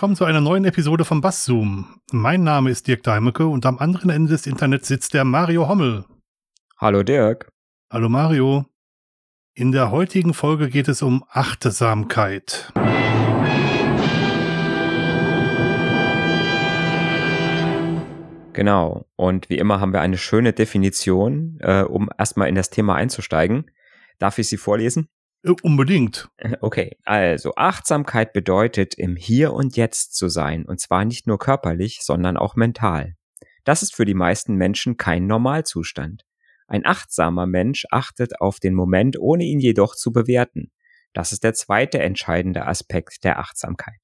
willkommen zu einer neuen Episode vom Basszoom. Mein Name ist Dirk Deimecke und am anderen Ende des Internets sitzt der Mario Hommel. Hallo Dirk. Hallo Mario. In der heutigen Folge geht es um Achtsamkeit. Genau. Und wie immer haben wir eine schöne Definition, äh, um erstmal in das Thema einzusteigen. Darf ich sie vorlesen? Äh, unbedingt. Okay, also Achtsamkeit bedeutet, im Hier und Jetzt zu sein, und zwar nicht nur körperlich, sondern auch mental. Das ist für die meisten Menschen kein Normalzustand. Ein achtsamer Mensch achtet auf den Moment, ohne ihn jedoch zu bewerten. Das ist der zweite entscheidende Aspekt der Achtsamkeit.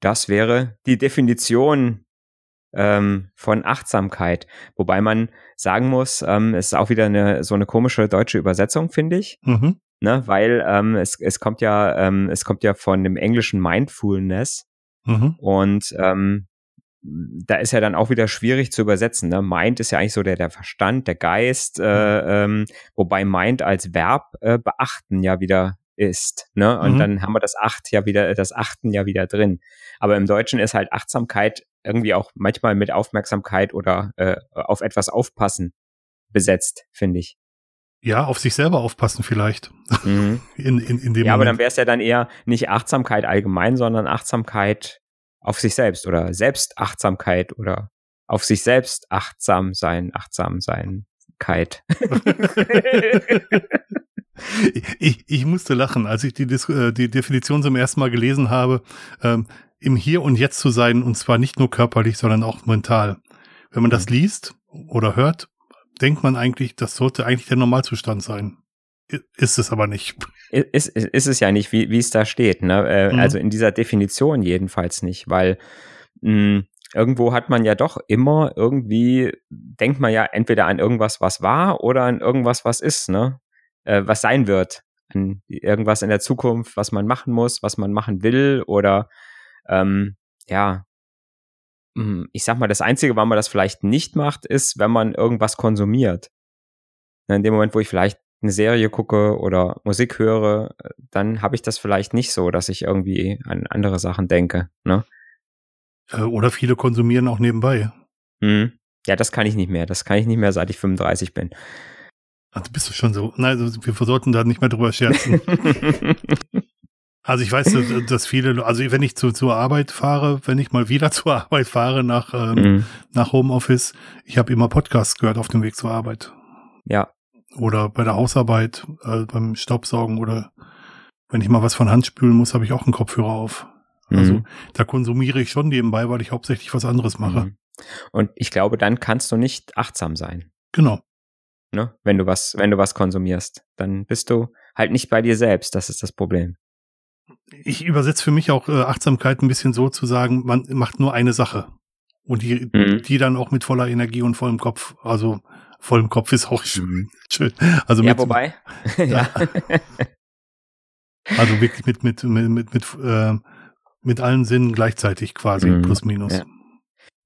Das wäre die Definition ähm, von Achtsamkeit, wobei man sagen muss, ähm, es ist auch wieder eine so eine komische deutsche Übersetzung, finde ich. Mhm ne, weil ähm, es, es kommt ja, ähm, es kommt ja von dem englischen Mindfulness mhm. und ähm, da ist ja dann auch wieder schwierig zu übersetzen. Ne? Mind ist ja eigentlich so der, der Verstand, der Geist, äh, mhm. ähm, wobei Mind als Verb äh, beachten ja wieder ist. Ne? Und mhm. dann haben wir das Acht ja wieder, das Achten ja wieder drin. Aber im Deutschen ist halt Achtsamkeit irgendwie auch manchmal mit Aufmerksamkeit oder äh, auf etwas aufpassen besetzt, finde ich. Ja, auf sich selber aufpassen vielleicht. Mhm. In, in, in dem ja, Moment. aber dann wäre es ja dann eher nicht Achtsamkeit allgemein, sondern Achtsamkeit auf sich selbst oder Selbstachtsamkeit oder auf sich selbst achtsam sein, achtsam seinkeit. ich, ich musste lachen, als ich die, äh, die Definition zum ersten Mal gelesen habe, ähm, im Hier und Jetzt zu sein, und zwar nicht nur körperlich, sondern auch mental. Wenn man das mhm. liest oder hört, denkt man eigentlich, das sollte eigentlich der Normalzustand sein. Ist es aber nicht. Ist, ist, ist es ja nicht, wie, wie es da steht. Ne? Äh, mhm. Also in dieser Definition jedenfalls nicht, weil mh, hm, irgendwo hat man ja doch immer irgendwie, denkt man ja entweder an irgendwas, was war oder an irgendwas, was ist, ne? Äh, was sein wird. An irgendwas in der Zukunft, was man machen muss, was man machen will oder ähm, ja, ich sag mal, das Einzige, wann man das vielleicht nicht macht, ist, wenn man irgendwas konsumiert. In dem Moment, wo ich vielleicht eine Serie gucke oder Musik höre, dann habe ich das vielleicht nicht so, dass ich irgendwie an andere Sachen denke. Ne? Äh, oder viele konsumieren auch nebenbei. Hm. Ja, das kann ich nicht mehr. Das kann ich nicht mehr, seit ich 35 bin. Also bist du schon so. Nein, also wir sollten da nicht mehr drüber scherzen. Also ich weiß, dass viele, also wenn ich zu, zur Arbeit fahre, wenn ich mal wieder zur Arbeit fahre nach, ähm, mhm. nach Homeoffice, ich habe immer Podcasts gehört auf dem Weg zur Arbeit. Ja. Oder bei der Hausarbeit, äh, beim Staubsaugen oder wenn ich mal was von Hand spülen muss, habe ich auch einen Kopfhörer auf. Also mhm. da konsumiere ich schon nebenbei, weil ich hauptsächlich was anderes mache. Mhm. Und ich glaube, dann kannst du nicht achtsam sein. Genau. Ne? Wenn du was, wenn du was konsumierst, dann bist du halt nicht bei dir selbst. Das ist das Problem ich übersetze für mich auch äh, Achtsamkeit ein bisschen so zu sagen, man macht nur eine Sache. Und die, mhm. die dann auch mit voller Energie und vollem Kopf, also vollem Kopf ist auch schön. Mhm. schön. Also ja, mit, wobei. ja. also wirklich mit, mit, mit, mit, mit, äh, mit allen Sinnen gleichzeitig quasi, mhm. plus minus. Ja.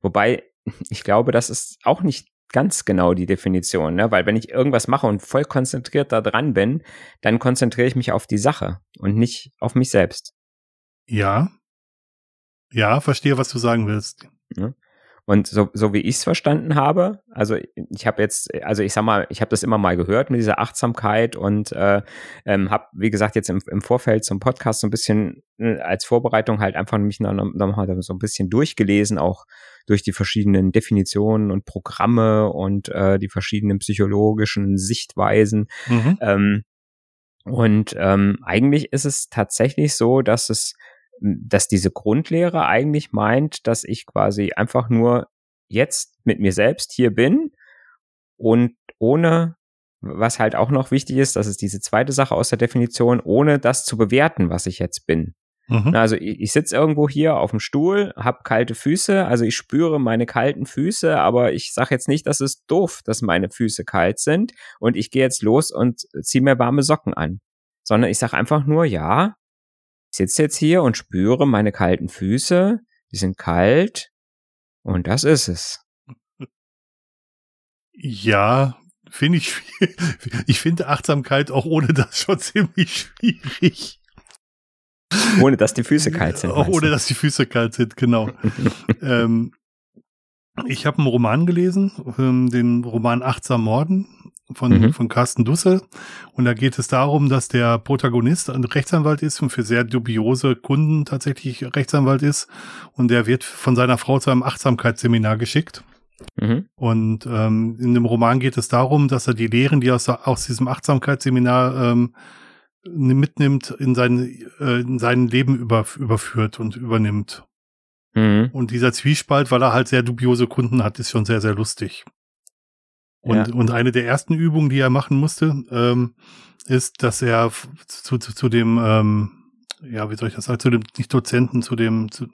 Wobei, ich glaube, das ist auch nicht ganz genau die Definition, ne? weil wenn ich irgendwas mache und voll konzentriert da dran bin, dann konzentriere ich mich auf die Sache und nicht auf mich selbst. Ja. Ja, verstehe, was du sagen willst. Ja. Und so, so wie ich es verstanden habe, also ich habe jetzt, also ich sag mal, ich habe das immer mal gehört mit dieser Achtsamkeit und äh, ähm, habe, wie gesagt, jetzt im, im Vorfeld zum Podcast so ein bisschen äh, als Vorbereitung halt einfach mich noch, noch mal so ein bisschen durchgelesen, auch durch die verschiedenen Definitionen und Programme und äh, die verschiedenen psychologischen Sichtweisen. Mhm. Ähm, und ähm, eigentlich ist es tatsächlich so, dass es dass diese Grundlehre eigentlich meint, dass ich quasi einfach nur jetzt mit mir selbst hier bin und ohne, was halt auch noch wichtig ist, das ist diese zweite Sache aus der Definition, ohne das zu bewerten, was ich jetzt bin. Mhm. Also ich, ich sitze irgendwo hier auf dem Stuhl, habe kalte Füße, also ich spüre meine kalten Füße, aber ich sage jetzt nicht, dass es doof, dass meine Füße kalt sind und ich gehe jetzt los und ziehe mir warme Socken an, sondern ich sage einfach nur, ja, ich sitze jetzt hier und spüre meine kalten Füße, die sind kalt und das ist es. Ja, finde ich, ich finde Achtsamkeit auch ohne das schon ziemlich schwierig. Ohne dass die Füße kalt sind. Auch ohne dass die Füße kalt sind, genau. ähm, ich habe einen Roman gelesen, ähm, den Roman Achtsam Morden von, mhm. von Carsten Dussel. Und da geht es darum, dass der Protagonist ein Rechtsanwalt ist und für sehr dubiose Kunden tatsächlich Rechtsanwalt ist. Und der wird von seiner Frau zu einem Achtsamkeitsseminar geschickt. Mhm. Und ähm, in dem Roman geht es darum, dass er die Lehren, die er aus, aus diesem Achtsamkeitsseminar ähm, mitnimmt, in sein, äh, in sein Leben über, überführt und übernimmt. Mhm. Und dieser Zwiespalt, weil er halt sehr dubiose Kunden hat, ist schon sehr, sehr lustig. Und, ja. und eine der ersten Übungen, die er machen musste, ähm, ist, dass er zu, zu, zu dem, ähm, ja, wie soll ich das sagen, zu dem, nicht Dozenten, zu dem, zu,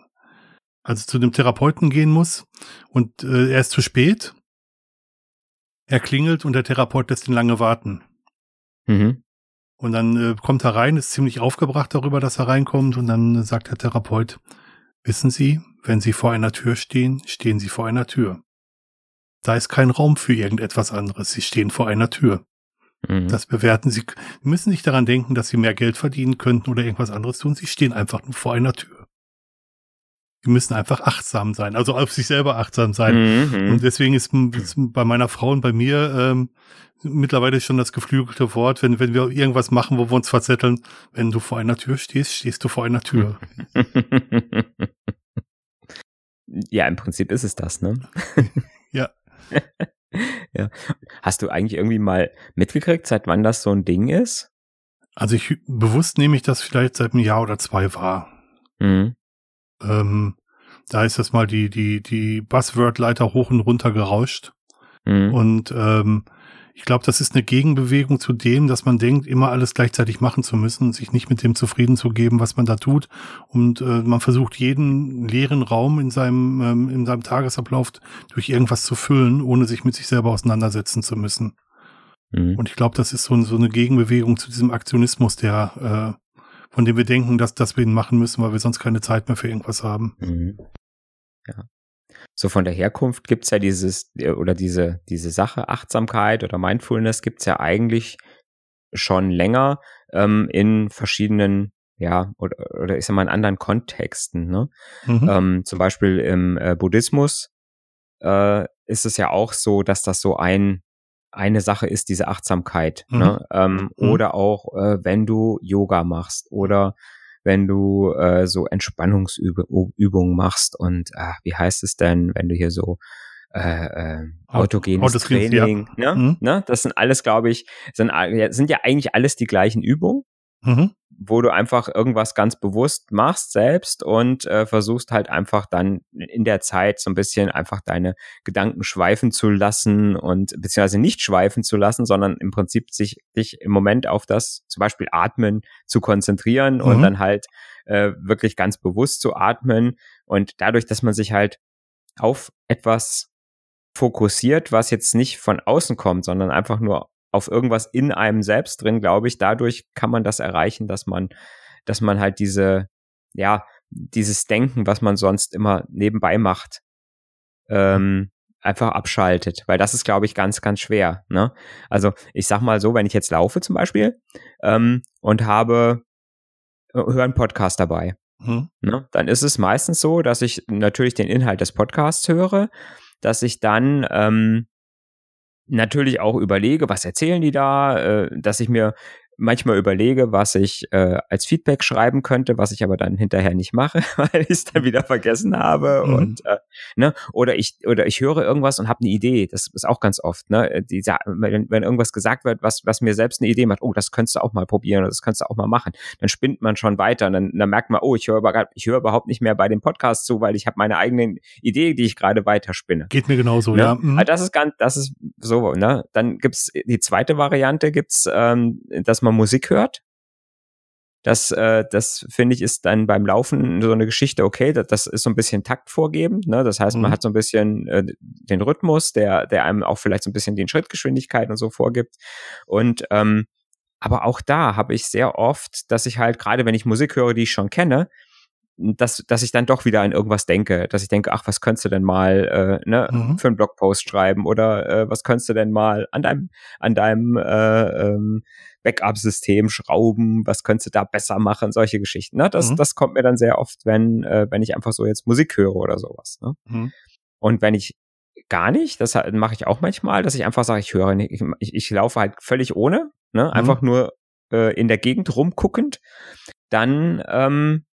also zu dem Therapeuten gehen muss. Und äh, er ist zu spät. Er klingelt und der Therapeut lässt ihn lange warten. Mhm. Und dann äh, kommt er rein, ist ziemlich aufgebracht darüber, dass er reinkommt. Und dann sagt der Therapeut, wissen Sie, wenn Sie vor einer Tür stehen, stehen Sie vor einer Tür. Da ist kein Raum für irgendetwas anderes. Sie stehen vor einer Tür. Mhm. Das bewerten Sie. Sie müssen nicht daran denken, dass Sie mehr Geld verdienen könnten oder irgendwas anderes tun. Sie stehen einfach nur vor einer Tür. Sie müssen einfach achtsam sein, also auf sich selber achtsam sein. Mhm. Und deswegen ist, ist, bei meiner Frau und bei mir ähm, mittlerweile schon das geflügelte Wort, wenn, wenn wir irgendwas machen, wo wir uns verzetteln, wenn du vor einer Tür stehst, stehst du vor einer Tür. ja, im Prinzip ist es das, ne? ja. Hast du eigentlich irgendwie mal mitgekriegt, seit wann das so ein Ding ist? Also ich bewusst nehme ich das vielleicht seit einem Jahr oder zwei wahr. Mhm. Ähm, da ist das mal die, die, die Buzzword-Leiter hoch und runter gerauscht. Mhm. Und ähm, ich glaube, das ist eine Gegenbewegung zu dem, dass man denkt, immer alles gleichzeitig machen zu müssen und sich nicht mit dem zufrieden zu geben, was man da tut. Und äh, man versucht jeden leeren Raum in seinem, ähm, in seinem Tagesablauf durch irgendwas zu füllen, ohne sich mit sich selber auseinandersetzen zu müssen. Mhm. Und ich glaube, das ist so, so, eine Gegenbewegung zu diesem Aktionismus, der, äh, von dem wir denken, dass, dass wir ihn machen müssen, weil wir sonst keine Zeit mehr für irgendwas haben. Mhm. Ja so von der Herkunft gibt's ja dieses, äh, oder diese, diese Sache, Achtsamkeit oder Mindfulness gibt's ja eigentlich schon länger ähm, in verschiedenen, ja, oder, oder ich sag mal in anderen Kontexten. Ne? Mhm. Ähm, zum Beispiel im äh, Buddhismus äh, ist es ja auch so, dass das so ein eine Sache ist diese Achtsamkeit. Mhm. Ne? Ähm, mhm. Oder auch, äh, wenn du Yoga machst oder wenn du äh, so Entspannungsübungen machst und ach, wie heißt es denn, wenn du hier so äh, äh, autogenes Training, ja. ne? Mhm. ne? Das sind alles, glaube ich, sind, sind ja eigentlich alles die gleichen Übungen. Mhm wo du einfach irgendwas ganz bewusst machst selbst und äh, versuchst halt einfach dann in der Zeit so ein bisschen einfach deine Gedanken schweifen zu lassen und beziehungsweise nicht schweifen zu lassen, sondern im Prinzip sich dich im Moment auf das zum Beispiel Atmen zu konzentrieren mhm. und dann halt äh, wirklich ganz bewusst zu atmen und dadurch, dass man sich halt auf etwas fokussiert, was jetzt nicht von außen kommt, sondern einfach nur auf irgendwas in einem selbst drin, glaube ich. Dadurch kann man das erreichen, dass man, dass man halt diese, ja, dieses Denken, was man sonst immer nebenbei macht, ähm, einfach abschaltet, weil das ist, glaube ich, ganz, ganz schwer. Ne? Also ich sag mal so, wenn ich jetzt laufe zum Beispiel ähm, und habe äh, höre einen Podcast dabei, hm. ne? dann ist es meistens so, dass ich natürlich den Inhalt des Podcasts höre, dass ich dann ähm, natürlich auch überlege, was erzählen die da, äh, dass ich mir manchmal überlege, was ich äh, als Feedback schreiben könnte, was ich aber dann hinterher nicht mache, weil ich es dann wieder vergessen habe mhm. und äh, ne oder ich oder ich höre irgendwas und habe eine Idee. Das ist auch ganz oft ne, äh, Diese, wenn, wenn irgendwas gesagt wird, was was mir selbst eine Idee macht, oh, das könntest du auch mal probieren oder das könntest du auch mal machen, dann spinnt man schon weiter und dann, dann merkt man, oh, ich höre ich höre überhaupt nicht mehr bei dem Podcast zu, weil ich habe meine eigene Idee, die ich gerade weiterspinne. Geht mir genauso, ne? ja. Mhm. Also das ist ganz, das ist so, ne? Dann gibt's die zweite Variante, gibt's, ähm, dass man Musik hört. Das, äh, das finde ich, ist dann beim Laufen so eine Geschichte, okay, das, das ist so ein bisschen Takt vorgeben. Ne? Das heißt, man mhm. hat so ein bisschen äh, den Rhythmus, der, der einem auch vielleicht so ein bisschen die Schrittgeschwindigkeit und so vorgibt. Und ähm, aber auch da habe ich sehr oft, dass ich halt, gerade wenn ich Musik höre, die ich schon kenne, dass, dass ich dann doch wieder an irgendwas denke, dass ich denke, ach, was könntest du denn mal äh, ne, mhm. für einen Blogpost schreiben oder äh, was könntest du denn mal an deinem, an deinem äh, ähm, Backup-System schrauben, was könntest du da besser machen, solche Geschichten. Ne? Das, mhm. das kommt mir dann sehr oft, wenn, äh, wenn ich einfach so jetzt Musik höre oder sowas. Ne? Mhm. Und wenn ich gar nicht, das mache ich auch manchmal, dass ich einfach sage, ich höre nicht, ich, ich laufe halt völlig ohne, ne? Mhm. einfach nur äh, in der Gegend rumguckend, dann ähm,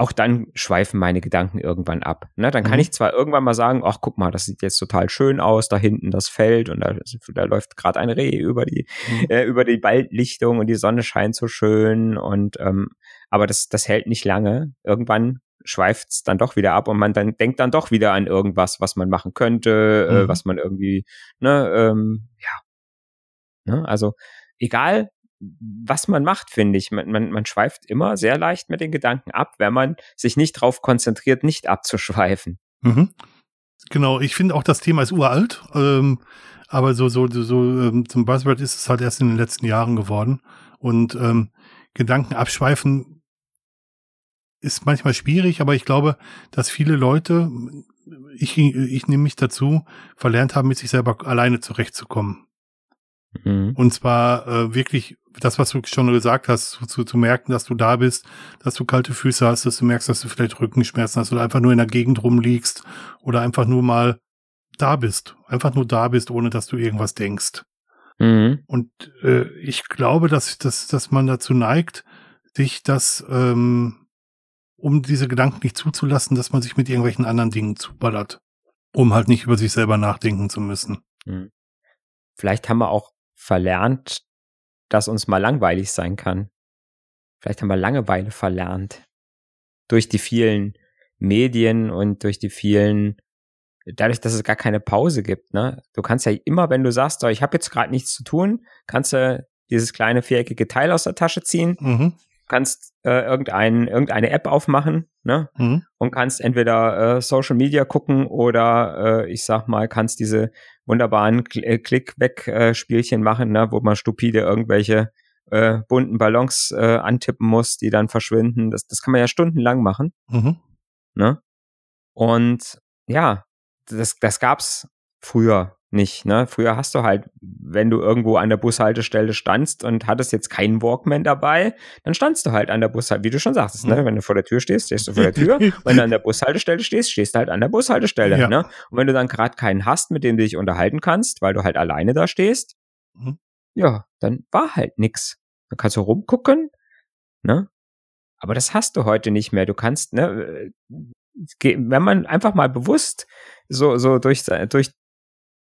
auch dann schweifen meine Gedanken irgendwann ab. Ne? Dann kann mhm. ich zwar irgendwann mal sagen, ach guck mal, das sieht jetzt total schön aus, da hinten das Feld und da, da läuft gerade ein Reh über die mhm. äh, über die Waldlichtung und die Sonne scheint so schön und ähm, aber das das hält nicht lange. Irgendwann schweift's dann doch wieder ab und man dann denkt dann doch wieder an irgendwas, was man machen könnte, äh, mhm. äh, was man irgendwie ne ähm, ja ne? also egal was man macht, finde ich. Man, man, man schweift immer sehr leicht mit den Gedanken ab, wenn man sich nicht darauf konzentriert, nicht abzuschweifen. Mhm. Genau, ich finde auch das Thema ist uralt, ähm, aber so, so, so ähm, zum Buzzword ist es halt erst in den letzten Jahren geworden. Und ähm, Gedanken abschweifen ist manchmal schwierig, aber ich glaube, dass viele Leute, ich, ich nehme mich dazu, verlernt haben, mit sich selber alleine zurechtzukommen. Mhm. Und zwar äh, wirklich das, was du schon gesagt hast, zu, zu merken, dass du da bist, dass du kalte Füße hast, dass du merkst, dass du vielleicht Rückenschmerzen hast oder einfach nur in der Gegend rumliegst oder einfach nur mal da bist. Einfach nur da bist, ohne dass du irgendwas denkst. Mhm. Und äh, ich glaube, dass, dass, dass man dazu neigt, sich das, ähm, um diese Gedanken nicht zuzulassen, dass man sich mit irgendwelchen anderen Dingen zuballert, um halt nicht über sich selber nachdenken zu müssen. Mhm. Vielleicht haben wir auch verlernt, dass uns mal langweilig sein kann. Vielleicht haben wir Langeweile verlernt. Durch die vielen Medien und durch die vielen, dadurch, dass es gar keine Pause gibt. Ne? Du kannst ja immer, wenn du sagst, oh, ich habe jetzt gerade nichts zu tun, kannst du dieses kleine viereckige Teil aus der Tasche ziehen, mhm. kannst äh, irgendein, irgendeine App aufmachen ne? Mhm. und kannst entweder äh, Social Media gucken oder äh, ich sag mal, kannst diese wunderbaren äh, Klick-Weg-Spielchen machen, ne, wo man stupide irgendwelche äh, bunten Ballons äh, antippen muss, die dann verschwinden. Das, das kann man ja stundenlang machen. Mhm. Ne? Und ja, das, das gab's früher nicht. Ne? Früher hast du halt, wenn du irgendwo an der Bushaltestelle standst und hattest jetzt keinen Walkman dabei, dann standst du halt an der Bushaltestelle, wie du schon sagtest, ne? wenn du vor der Tür stehst, stehst du vor der Tür. wenn du an der Bushaltestelle stehst, stehst du halt an der Bushaltestelle. Ja. Ne? Und wenn du dann gerade keinen hast, mit dem du dich unterhalten kannst, weil du halt alleine da stehst, mhm. ja, dann war halt nix. Dann kannst du rumgucken, ne? Aber das hast du heute nicht mehr. Du kannst, ne, wenn man einfach mal bewusst so, so durch, durch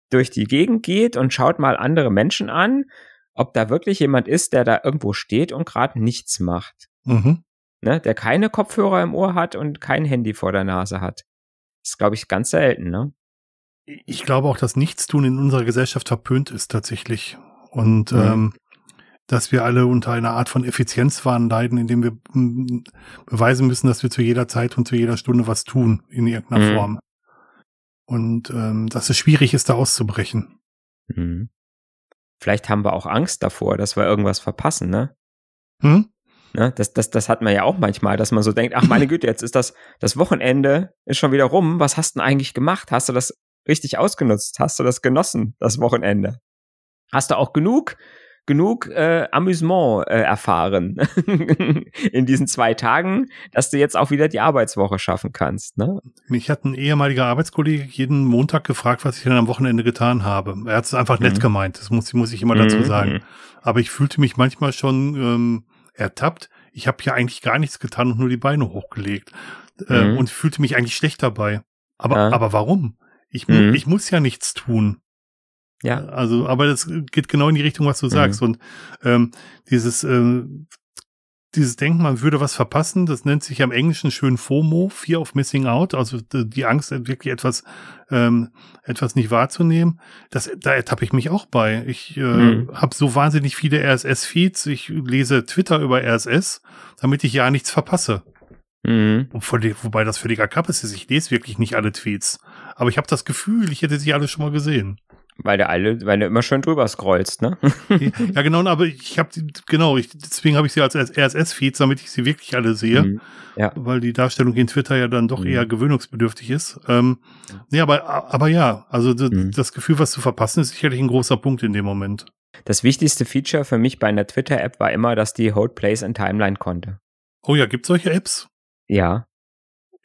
durch die Gegend geht und schaut mal andere Menschen an, ob da wirklich jemand ist, der da irgendwo steht und gerade nichts macht. Mhm. Ne, der keine Kopfhörer im Ohr hat und kein Handy vor der Nase hat. Das ist, glaube ich, ganz selten, ne? Ich glaube auch, dass Nichtstun in unserer Gesellschaft verpönt ist tatsächlich. Und mhm. ähm, dass wir alle unter einer Art von Effizienzwahn leiden, indem wir beweisen müssen, dass wir zu jeder Zeit und zu jeder Stunde was tun in irgendeiner mhm. Form. Und ähm, dass es schwierig ist, da auszubrechen. Mhm. Vielleicht haben wir auch Angst davor, dass wir irgendwas verpassen, ne? Hm? Ne, das, das, das hat man ja auch manchmal, dass man so denkt, ach meine Güte, jetzt ist das, das Wochenende ist schon wieder rum. Was hast du denn eigentlich gemacht? Hast du das richtig ausgenutzt? Hast du das genossen, das Wochenende? Hast du auch genug genug äh, Amüsement äh, erfahren in diesen zwei Tagen, dass du jetzt auch wieder die Arbeitswoche schaffen kannst. Ne? Mich hat ein ehemaliger Arbeitskollege jeden Montag gefragt, was ich denn am Wochenende getan habe. Er hat es einfach nett mhm. gemeint, das muss, muss ich immer dazu mhm. sagen. Aber ich fühlte mich manchmal schon ähm, ertappt. Ich habe ja eigentlich gar nichts getan und nur die Beine hochgelegt. Äh, mhm. und fühlte mich eigentlich schlecht dabei. Aber, ja. aber warum? Ich, mhm. ich muss ja nichts tun. Ja. Also, aber das geht genau in die Richtung, was du sagst. Mhm. Und ähm, dieses, äh, dieses Denken, man würde was verpassen, das nennt sich am Englischen schön FOMO, Fear of Missing Out, also die Angst, wirklich etwas, ähm, etwas nicht wahrzunehmen. Das, da ertappe ich mich auch bei. Ich äh, mhm. habe so wahnsinnig viele RSS-Feeds, ich lese Twitter über RSS, damit ich ja nichts verpasse. Mhm. Wobei das völliger Kappes ist. Ich lese wirklich nicht alle Tweets. Aber ich habe das Gefühl, ich hätte sie alle schon mal gesehen. Weil du alle, weil du immer schön drüber scrollst, ne? ja, genau, aber ich habe genau, ich, deswegen habe ich sie als RSS-Feeds, damit ich sie wirklich alle sehe. Mhm. Ja. Weil die Darstellung in Twitter ja dann doch mhm. eher gewöhnungsbedürftig ist. Ähm, ja, aber, aber ja, also mhm. das Gefühl, was zu verpassen, ist sicherlich ein großer Punkt in dem Moment. Das wichtigste Feature für mich bei einer Twitter-App war immer, dass die Hold Place in Timeline konnte. Oh ja, gibt solche Apps? Ja.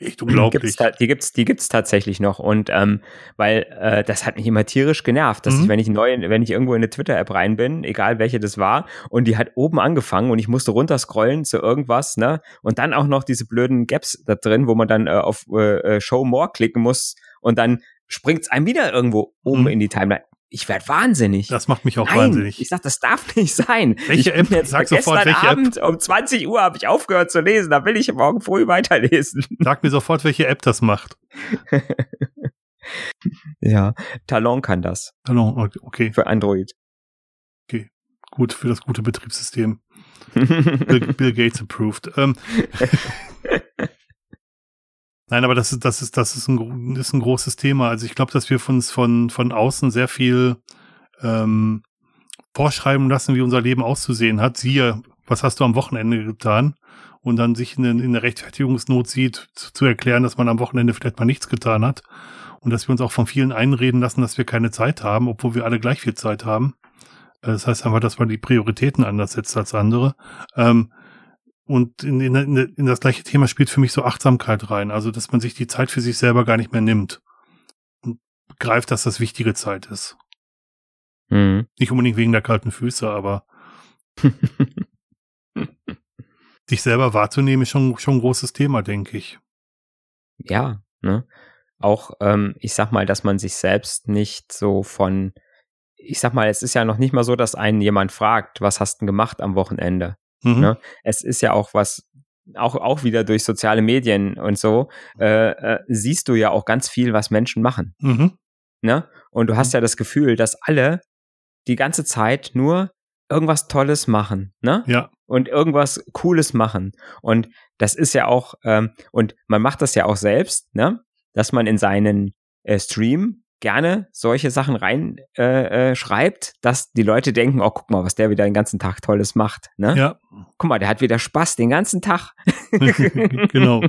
Echt unglaublich. Gibt's die gibt's, die gibt's tatsächlich noch und ähm, weil äh, das hat mich immer tierisch genervt, dass Mhm. ich, wenn ich neu, wenn ich irgendwo in eine Twitter-App rein bin, egal welche das war, und die hat oben angefangen und ich musste runterscrollen zu irgendwas, ne, und dann auch noch diese blöden Gaps da drin, wo man dann äh, auf äh, äh, Show More klicken muss und dann springt's einem wieder irgendwo oben Mhm. in die Timeline. Ich werd wahnsinnig. Das macht mich auch Nein, wahnsinnig. ich sag, das darf nicht sein. Welche App? Jetzt Sag sofort, gestern welche App. Abend um 20 Uhr habe ich aufgehört zu lesen. Da will ich morgen früh weiterlesen. Sag mir sofort, welche App das macht. Ja, Talon kann das Hallo, okay, für Android. gut für das gute Betriebssystem. Bill, Bill Gates approved. Ähm, Nein, aber das ist, das ist, das ist ein, ist ein großes Thema. Also ich glaube, dass wir uns von, von außen sehr viel ähm, vorschreiben lassen, wie unser Leben auszusehen hat. Siehe, was hast du am Wochenende getan? Und dann sich in, in der Rechtfertigungsnot sieht, zu, zu erklären, dass man am Wochenende vielleicht mal nichts getan hat. Und dass wir uns auch von vielen einreden lassen, dass wir keine Zeit haben, obwohl wir alle gleich viel Zeit haben. Äh, Das heißt einfach, dass man die Prioritäten anders setzt als andere. Ähm, und in, in, in das gleiche Thema spielt für mich so Achtsamkeit rein. Also, dass man sich die Zeit für sich selber gar nicht mehr nimmt. Und begreift, dass das wichtige Zeit ist. Mhm. Nicht unbedingt wegen der kalten Füße, aber sich selber wahrzunehmen ist schon, schon ein großes Thema, denke ich. ja, ne? Auch, ähm, ich sag mal, dass man sich selbst nicht so von, ich sag mal, es ist ja noch nicht mal so, dass einen jemand fragt, was hast du denn gemacht am Wochenende? Mhm. Ne? Es ist ja auch was, auch, auch wieder durch soziale Medien und so, äh, äh, siehst du ja auch ganz viel, was Menschen machen. Mhm. Ne? Und du hast ja das Gefühl, dass alle die ganze Zeit nur irgendwas Tolles machen, ne? Ja. Und irgendwas Cooles machen. Und das ist ja auch, ähm, und man macht das ja auch selbst, ne? Dass man in seinen äh, Stream gerne solche Sachen rein äh, äh, schreibt, dass die Leute denken, oh, guck mal, was der wieder den ganzen Tag Tolles macht, ne? Ja, Guck mal, der hat wieder Spaß den ganzen Tag. genau.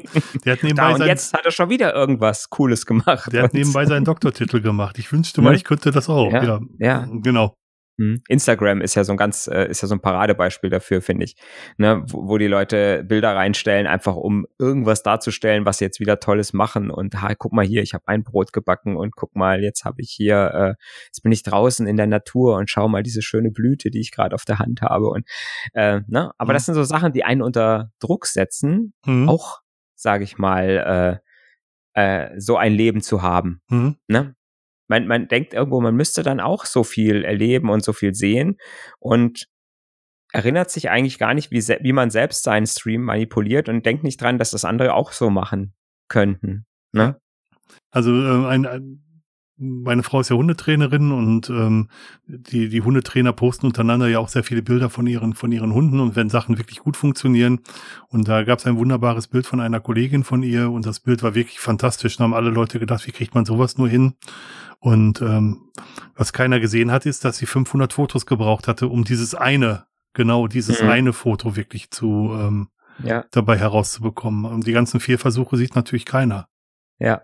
Der hat Da, nebenbei, und sein, jetzt hat er schon wieder irgendwas Cooles gemacht. der hat Und- nebenbei seinen Doktortitel gemacht. Ich wünschte mal, Ne? ich könnte das auch. Ja, Ja, ja. genau. Mhm. Instagram ist ja so ein ganz, äh, ist ja so ein Paradebeispiel dafür, finde ich. Ne, wo, wo die Leute Bilder reinstellen, einfach um irgendwas darzustellen, was sie jetzt wieder Tolles machen. Und ha, guck mal hier, ich habe ein Brot gebacken und guck mal, jetzt habe ich hier, äh, jetzt bin ich draußen in der Natur und schau mal diese schöne Blüte, die ich gerade auf der Hand habe. Und äh, ne, aber Mhm. das sind so Sachen, die einen unter Druck setzen, Mhm. auch, sage ich mal, äh, äh, so ein Leben zu haben Mhm. ne? Man, man denkt irgendwo, man müsste dann auch so viel erleben und so viel sehen und erinnert sich eigentlich gar nicht, wie, wie man selbst seinen Stream manipuliert und denkt nicht dran, dass das andere auch so machen könnten. Ne? Also äh, ein, ein, meine Frau ist ja Hundetrainerin und ähm, die, die Hundetrainer posten untereinander ja auch sehr viele Bilder von ihren, von ihren Hunden und wenn Sachen wirklich gut funktionieren. Und da gab es ein wunderbares Bild von einer Kollegin von ihr und das Bild war wirklich fantastisch. Da haben alle Leute gedacht, wie kriegt man sowas nur hin? Und ähm, was keiner gesehen hat, ist, dass sie 500 Fotos gebraucht hatte, um dieses eine, genau dieses Mhm. eine Foto wirklich zu ähm, Ja, dabei herauszubekommen. Und die ganzen vier Versuche sieht natürlich keiner. ja.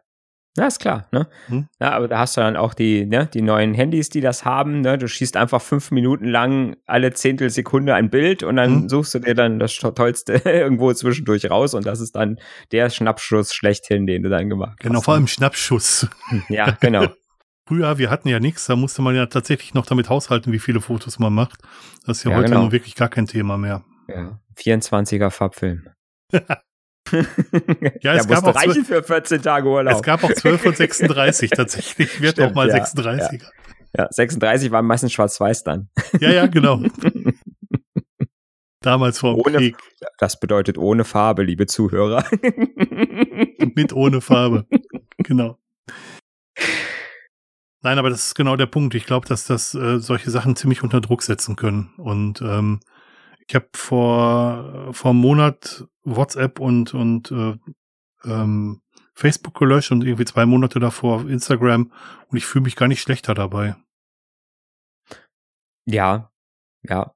Ja, ist klar, ne? Hm. Ja, aber da hast du dann auch die, ne, die neuen Handys, die das haben, ne? Du schießt einfach fünf Minuten lang alle Zehntelsekunde ein Bild und dann Hm. suchst du dir dann das Tollste irgendwo zwischendurch raus und das ist dann der Schnappschuss schlechthin, den du dann gemacht Genau, hast. vor allem Schnappschuss. Ja, genau. Früher, wir hatten ja nichts, da musste man ja tatsächlich noch damit haushalten, wie viele Fotos man macht. Das ist ja, Ja, heute genau. nun wirklich gar kein Thema mehr. Ja, 24er Farbfilm. Ja, es gab auch reichen für 14 Tage Urlaub. Es gab auch 12 und 36 tatsächlich. Wird Stimmt, auch mal ja, 36er. ja, 36 war meistens schwarz-weiß dann. Ja. ja, genau. Damals vor dem Ohne- Krieg. Das bedeutet ohne Farbe, liebe Zuhörer. Mit ohne Farbe. genau. Nein, aber das ist genau der Punkt. Ich glaube, dass das äh, solche Sachen ziemlich unter Druck setzen können. Und ähm, ich habe vor vor einem Monat WhatsApp und und äh, ähm, Facebook gelöscht und irgendwie zwei Monate davor Instagram und ich fühle mich gar nicht schlechter dabei. Ja, ja.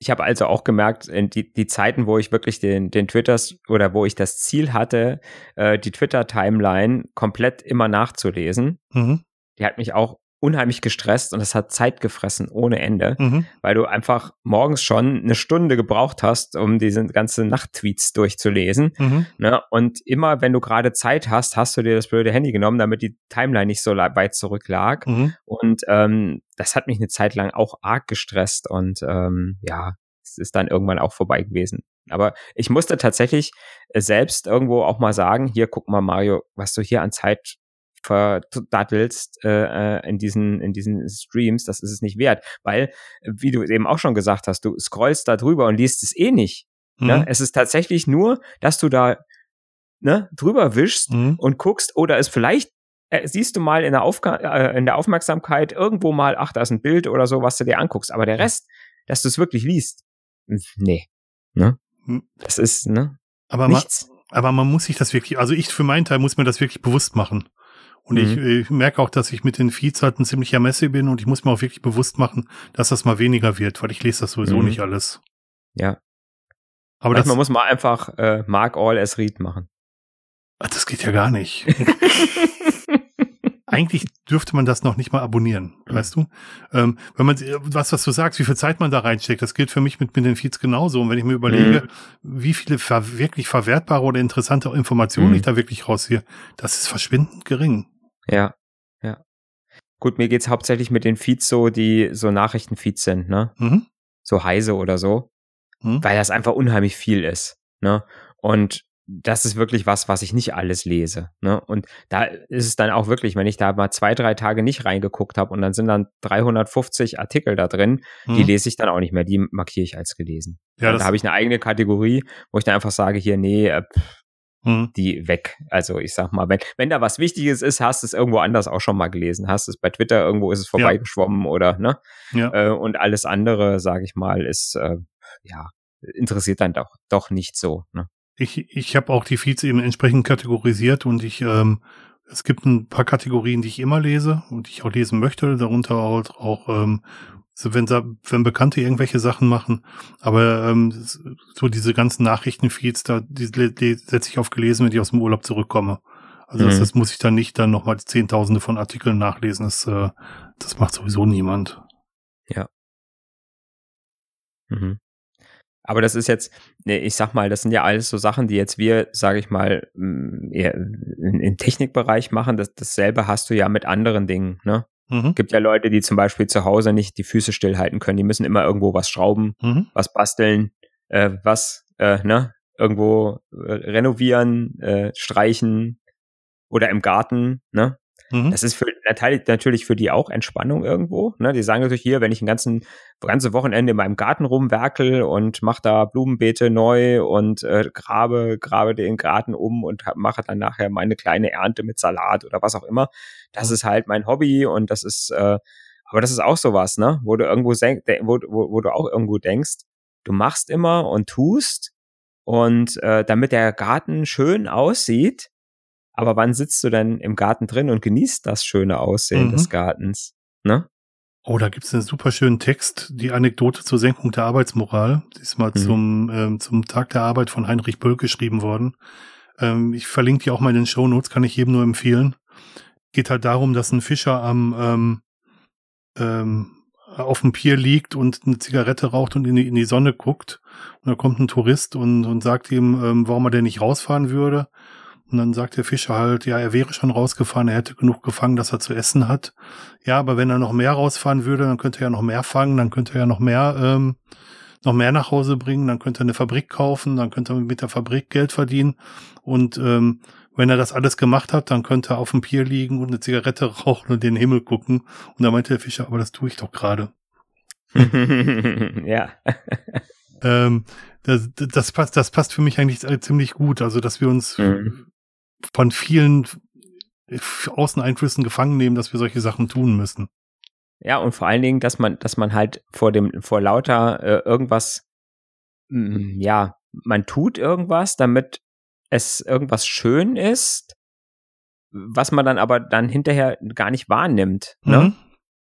Ich habe also auch gemerkt, in die, die Zeiten, wo ich wirklich den, den Twitters oder wo ich das Ziel hatte, äh, die Twitter-Timeline komplett immer nachzulesen, Mhm. die hat mich auch unheimlich gestresst und es hat Zeit gefressen ohne Ende, mhm. weil du einfach morgens schon eine Stunde gebraucht hast, um diese ganzen Nachttweets durchzulesen. Mhm. Ne? Und immer, wenn du gerade Zeit hast, hast du dir das blöde Handy genommen, damit die Timeline nicht so weit zurück lag. Mhm. Und ähm, das hat mich eine Zeit lang auch arg gestresst und ähm, ja, es ist dann irgendwann auch vorbei gewesen. Aber ich musste tatsächlich äh, selbst irgendwo auch mal sagen, hier guck mal Mario, was du hier an Zeit verdattelst äh, äh, in diesen in diesen Streams, das ist es nicht wert, weil wie du eben auch schon gesagt hast, du scrollst da drüber und liest es eh nicht. Ne? Mhm. Ne? Es ist tatsächlich nur, dass du da ne, drüber wischst mhm. und guckst oder es vielleicht äh, siehst du mal in der, Aufga äh, in der Aufmerksamkeit irgendwo mal, ach, da ist ein Bild oder so, was du dir anguckst, aber der Rest, dass du es wirklich liest, nee, ne? Hm. Das ist, ne? Aber nichts. Man, aber man muss sich das wirklich, also ich für meinen Teil muss mir das wirklich bewusst machen. Und mhm. ich, ich merke auch, dass ich mit den Feeds halt ein ziemlicher Messe bin und ich muss mir auch wirklich bewusst machen, dass das mal weniger wird, weil ich lese das sowieso mhm. nicht alles. Ja. Aber Manchmal das, muss man einfach äh, Mark All as Read machen. Ach, das geht ja gar nicht. Eigentlich dürfte man das noch nicht mal abonnieren, mhm. weißt du? Ähm, wenn man, was, was du sagst, wie viel Zeit man da reinsteckt, das gilt für mich mit, mit den Feeds genauso. Und wenn ich mir überlege, mhm. wie viele ver wirklich verwertbare oder interessante Informationen mhm. ich da wirklich rausziehe, das ist verschwindend gering. Ja, ja. Gut, mir geht's hauptsächlich mit den Feeds so, die so Nachrichtenfeeds sind, ne? Mhm. So heise oder so. Mhm. Weil das einfach unheimlich viel ist, ne? Und das ist wirklich was, was ich nicht alles lese. Ne? Und da ist es dann auch wirklich, wenn ich da mal zwei, drei Tage nicht reingeguckt habe und dann sind dann 350 Artikel da drin, mhm. die lese ich dann auch nicht mehr, die markiere ich als gelesen. Ja, da habe ich eine eigene Kategorie, wo ich dann einfach sage, hier, nee, äh, pff, hm. die weg. Also ich sag mal, wenn, wenn da was Wichtiges ist, hast du es irgendwo anders auch schon mal gelesen. Hast es bei Twitter, irgendwo ist es vorbeigeschwommen ja. oder, ne? Ja. Äh, und alles andere, sage ich mal, ist, äh, ja, interessiert dann doch, doch nicht so, ne? Ich, ich habe auch die Feeds eben entsprechend kategorisiert und ich, ähm, es gibt ein paar Kategorien, die ich immer lese und die ich auch lesen möchte, darunter auch, auch ähm, wenn, wenn Bekannte irgendwelche Sachen machen. Aber ähm, so diese ganzen Nachrichtenfeeds, da die, die setze ich auf gelesen, wenn ich aus dem Urlaub zurückkomme. Also mhm. das, das muss ich dann nicht dann nochmal Zehntausende von Artikeln nachlesen. Das, äh, das macht sowieso niemand. Ja. Mhm. Aber das ist jetzt, ich sag mal, das sind ja alles so Sachen, die jetzt wir, sage ich mal, eher im Technikbereich machen. Das, dasselbe hast du ja mit anderen Dingen, ne? Mhm. Gibt ja Leute, die zum Beispiel zu Hause nicht die Füße stillhalten können. Die müssen immer irgendwo was schrauben, mhm. was basteln, äh, was, äh, ne, irgendwo äh, renovieren, äh, streichen oder im Garten, ne? Mhm. Das ist für, natürlich für die auch Entspannung irgendwo. Ne? Die sagen natürlich hier, wenn ich ein ganzen, ganze Wochenende in meinem Garten rumwerkel und mache da Blumenbeete neu und äh, grabe, grabe den Garten um und mache dann nachher meine kleine Ernte mit Salat oder was auch immer. Das ist halt mein Hobby und das ist, äh, aber das ist auch sowas, ne? Wo du irgendwo, wo, wo, wo du auch irgendwo denkst, du machst immer und tust und äh, damit der Garten schön aussieht, aber wann sitzt du denn im Garten drin und genießt das schöne Aussehen mhm. des Gartens? Ne? Oh, da gibt's einen super schönen Text, die Anekdote zur Senkung der Arbeitsmoral. Die ist mal mhm. zum, ähm, zum Tag der Arbeit von Heinrich Böll geschrieben worden. Ähm, ich verlinke die auch mal in den Show Notes, kann ich jedem nur empfehlen. Geht halt darum, dass ein Fischer am ähm, ähm, auf dem Pier liegt und eine Zigarette raucht und in die, in die Sonne guckt. Und da kommt ein Tourist und, und sagt ihm, ähm, warum er denn nicht rausfahren würde. Und dann sagt der Fischer halt, ja, er wäre schon rausgefahren, er hätte genug gefangen, dass er zu essen hat. Ja, aber wenn er noch mehr rausfahren würde, dann könnte er ja noch mehr fangen, dann könnte er ja noch mehr, ähm, noch mehr nach Hause bringen, dann könnte er eine Fabrik kaufen, dann könnte er mit der Fabrik Geld verdienen. Und ähm, wenn er das alles gemacht hat, dann könnte er auf dem Pier liegen und eine Zigarette rauchen und den Himmel gucken. Und da meinte der Fischer, aber das tue ich doch gerade. ja. ähm, das, das passt, das passt für mich eigentlich ziemlich gut. Also, dass wir uns mhm von vielen Außeneinflüssen gefangen nehmen, dass wir solche Sachen tun müssen. Ja, und vor allen Dingen, dass man, dass man halt vor dem, vor lauter äh, irgendwas, mh, mm, ja, man tut irgendwas, damit es irgendwas schön ist, was man dann aber dann hinterher gar nicht wahrnimmt. Ne? Mhm.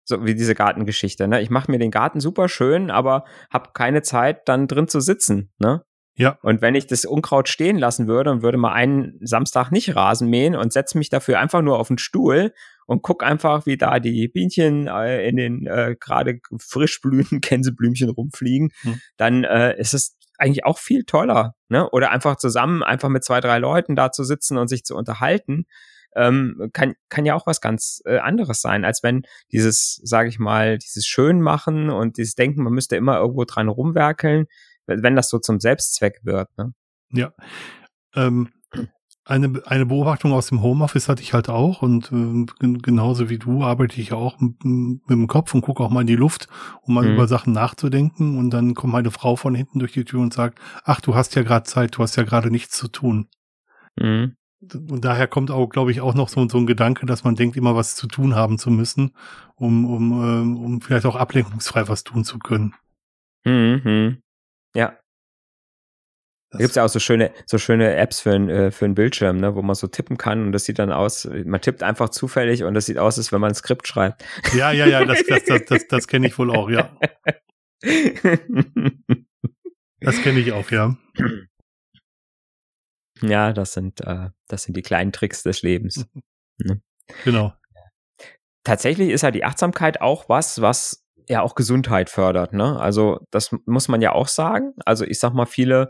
So wie diese Gartengeschichte. Ne? Ich mache mir den Garten super schön, aber habe keine Zeit, dann drin zu sitzen. Ne? Ja. Und wenn ich das Unkraut stehen lassen würde und würde mal einen Samstag nicht Rasen mähen und setze mich dafür einfach nur auf den Stuhl und guck einfach, wie da die Bienchen äh, in den äh, gerade frisch blühenden Gänseblümchen rumfliegen, mhm. dann äh, ist es eigentlich auch viel toller, ne? Oder einfach zusammen, einfach mit zwei, drei Leuten da zu sitzen und sich zu unterhalten, ähm, kann, kann ja auch was ganz äh, anderes sein, als wenn dieses, sage ich mal, dieses Schönmachen und dieses Denken, man müsste immer irgendwo dran rumwerkeln, wenn das so zum Selbstzweck wird. Ne? Ja. Ähm, eine, eine Beobachtung aus dem Homeoffice hatte ich halt auch und äh, genauso wie du arbeite ich auch mit, mit dem Kopf und gucke auch mal in die Luft, um mal mhm. über Sachen nachzudenken und dann kommt meine Frau von hinten durch die Tür und sagt, ach, du hast ja gerade Zeit, du hast ja gerade nichts zu tun. Mhm. Und daher kommt auch, glaube ich, auch noch so, so ein Gedanke, dass man denkt, immer was zu tun haben zu müssen, um, um, ähm, um vielleicht auch ablenkungsfrei was tun zu können. Mhm. Ja, da gibt es ja auch so schöne, so schöne Apps für, ein, äh, für einen Bildschirm, ne, wo man so tippen kann und das sieht dann aus, man tippt einfach zufällig und das sieht aus, als wenn man ein Skript schreibt. Ja, ja, ja, das, das, das, das, das kenne ich wohl auch, ja. Das kenne ich auch, ja. Ja, das sind, äh, das sind die kleinen Tricks des Lebens. Ne? Genau. Tatsächlich ist ja die Achtsamkeit auch was, was ja auch Gesundheit fördert. Ne? Also das muss man ja auch sagen. Also ich sag mal, viele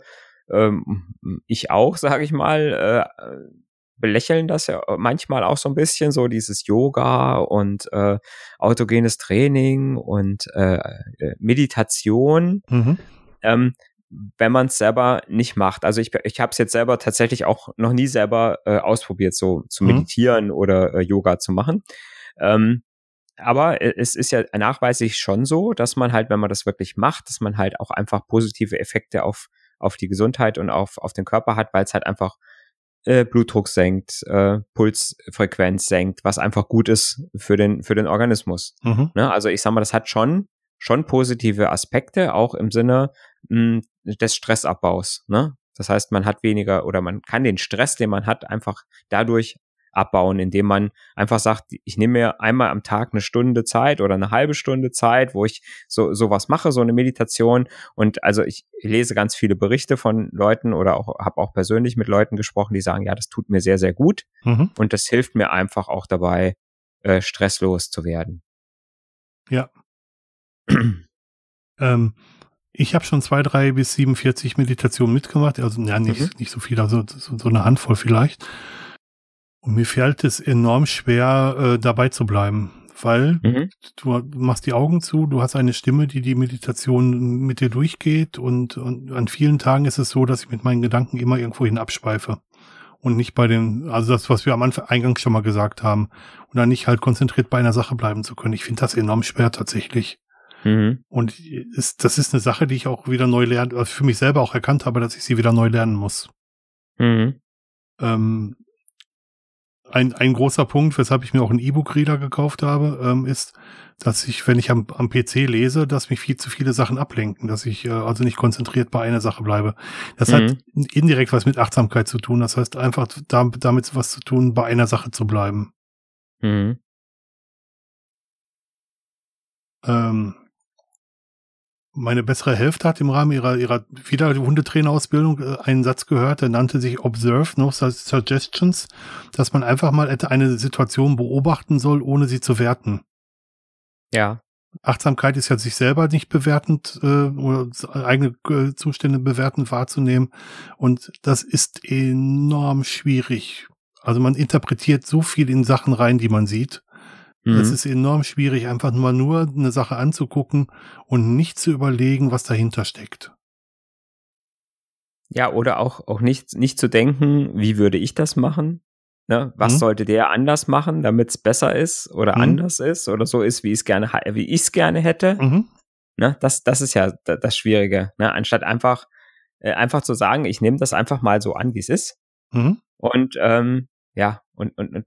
ähm, ich auch, sage ich mal, äh, belächeln das ja manchmal auch so ein bisschen, so dieses Yoga und äh, autogenes Training und äh, äh Meditation. Mhm. Ähm, wenn man es selber nicht macht. Also ich, ich habe es jetzt selber tatsächlich auch noch nie selber äh, ausprobiert, so zu mhm. meditieren oder äh, Yoga zu machen. Ähm, aber es ist ja nachweislich schon so, dass man halt, wenn man das wirklich macht, dass man halt auch einfach positive Effekte auf auf die Gesundheit und auf, auf den Körper hat, weil es halt einfach äh, Blutdruck senkt, äh, Pulsfrequenz senkt, was einfach gut ist für den, für den Organismus. Mhm. Ne? Also ich sag mal, das hat schon, schon positive Aspekte, auch im Sinne mh, hm, des Stressabbaus. Ne? Das heißt, man hat weniger oder man kann den Stress, den man hat, einfach dadurch abbauen, indem man einfach sagt, ich nehme mir einmal am Tag eine Stunde Zeit oder eine halbe Stunde Zeit, wo ich so sowas mache, so eine Meditation. Und also ich lese ganz viele Berichte von Leuten oder auch habe auch persönlich mit Leuten gesprochen, die sagen, ja, das tut mir sehr, sehr gut mhm. und das hilft mir einfach auch dabei, äh, stresslos zu werden. Ja. ähm, ich habe schon zwei, drei bis 47 Meditationen mitgemacht, also ja, nicht, mhm. nicht so viel, also so, so eine Handvoll vielleicht. Und mir fällt es enorm schwer, äh, dabei zu bleiben, weil mhm. du machst die Augen zu, du hast eine Stimme, die die Meditation mit dir durchgeht und, und an vielen Tagen ist es so, dass ich mit meinen Gedanken immer irgendwohin abschweife und nicht bei den, also das, was wir am Anfang eingangs schon mal gesagt haben, und dann nicht halt konzentriert bei einer Sache bleiben zu können. Ich finde das enorm schwer tatsächlich. Mhm. Und ist, das ist eine Sache, die ich auch wieder neu lernen, also für mich selber auch erkannt habe, dass ich sie wieder neu lernen muss. Mhm. Ähm, ein, ein großer Punkt, weshalb ich mir auch einen E-Book-Reader gekauft habe, ähm, ist, dass ich, wenn ich am, am PC lese, dass mich viel zu viele Sachen ablenken, dass ich äh, also nicht konzentriert bei einer Sache bleibe. Das mhm. hat indirekt was mit Achtsamkeit zu tun. Das heißt einfach da, damit was zu tun, bei einer Sache zu bleiben. Mhm. Ähm, meine bessere Hälfte hat im Rahmen ihrer, ihrer wieder Hundetrainerausbildung äh, einen Satz gehört, der nannte sich Observe No Suggestions, dass man einfach mal eine Situation beobachten soll, ohne sie zu werten. Ja. Achtsamkeit ist ja sich selber nicht bewertend äh, oder eigene äh, Zustände bewertend wahrzunehmen. Und das ist enorm schwierig. Also man interpretiert so viel in Sachen rein, die man sieht. Mhm. Es ist enorm schwierig, einfach mal nur eine Sache anzugucken und nicht zu überlegen, was dahinter steckt. Ja, oder auch, auch nicht, nicht zu denken, wie würde ich das machen? Ne? Was mhm. sollte der anders machen, damit es besser ist oder mhm. anders ist oder so ist, wie ich es gerne, wie ich es gerne hätte? Mhm. Ne? Das, das ist ja das Schwierige. Ne? Anstatt einfach, äh, einfach zu sagen, ich nehme das einfach mal so an, wie es ist. Mhm. Und ähm, ja, und, und, und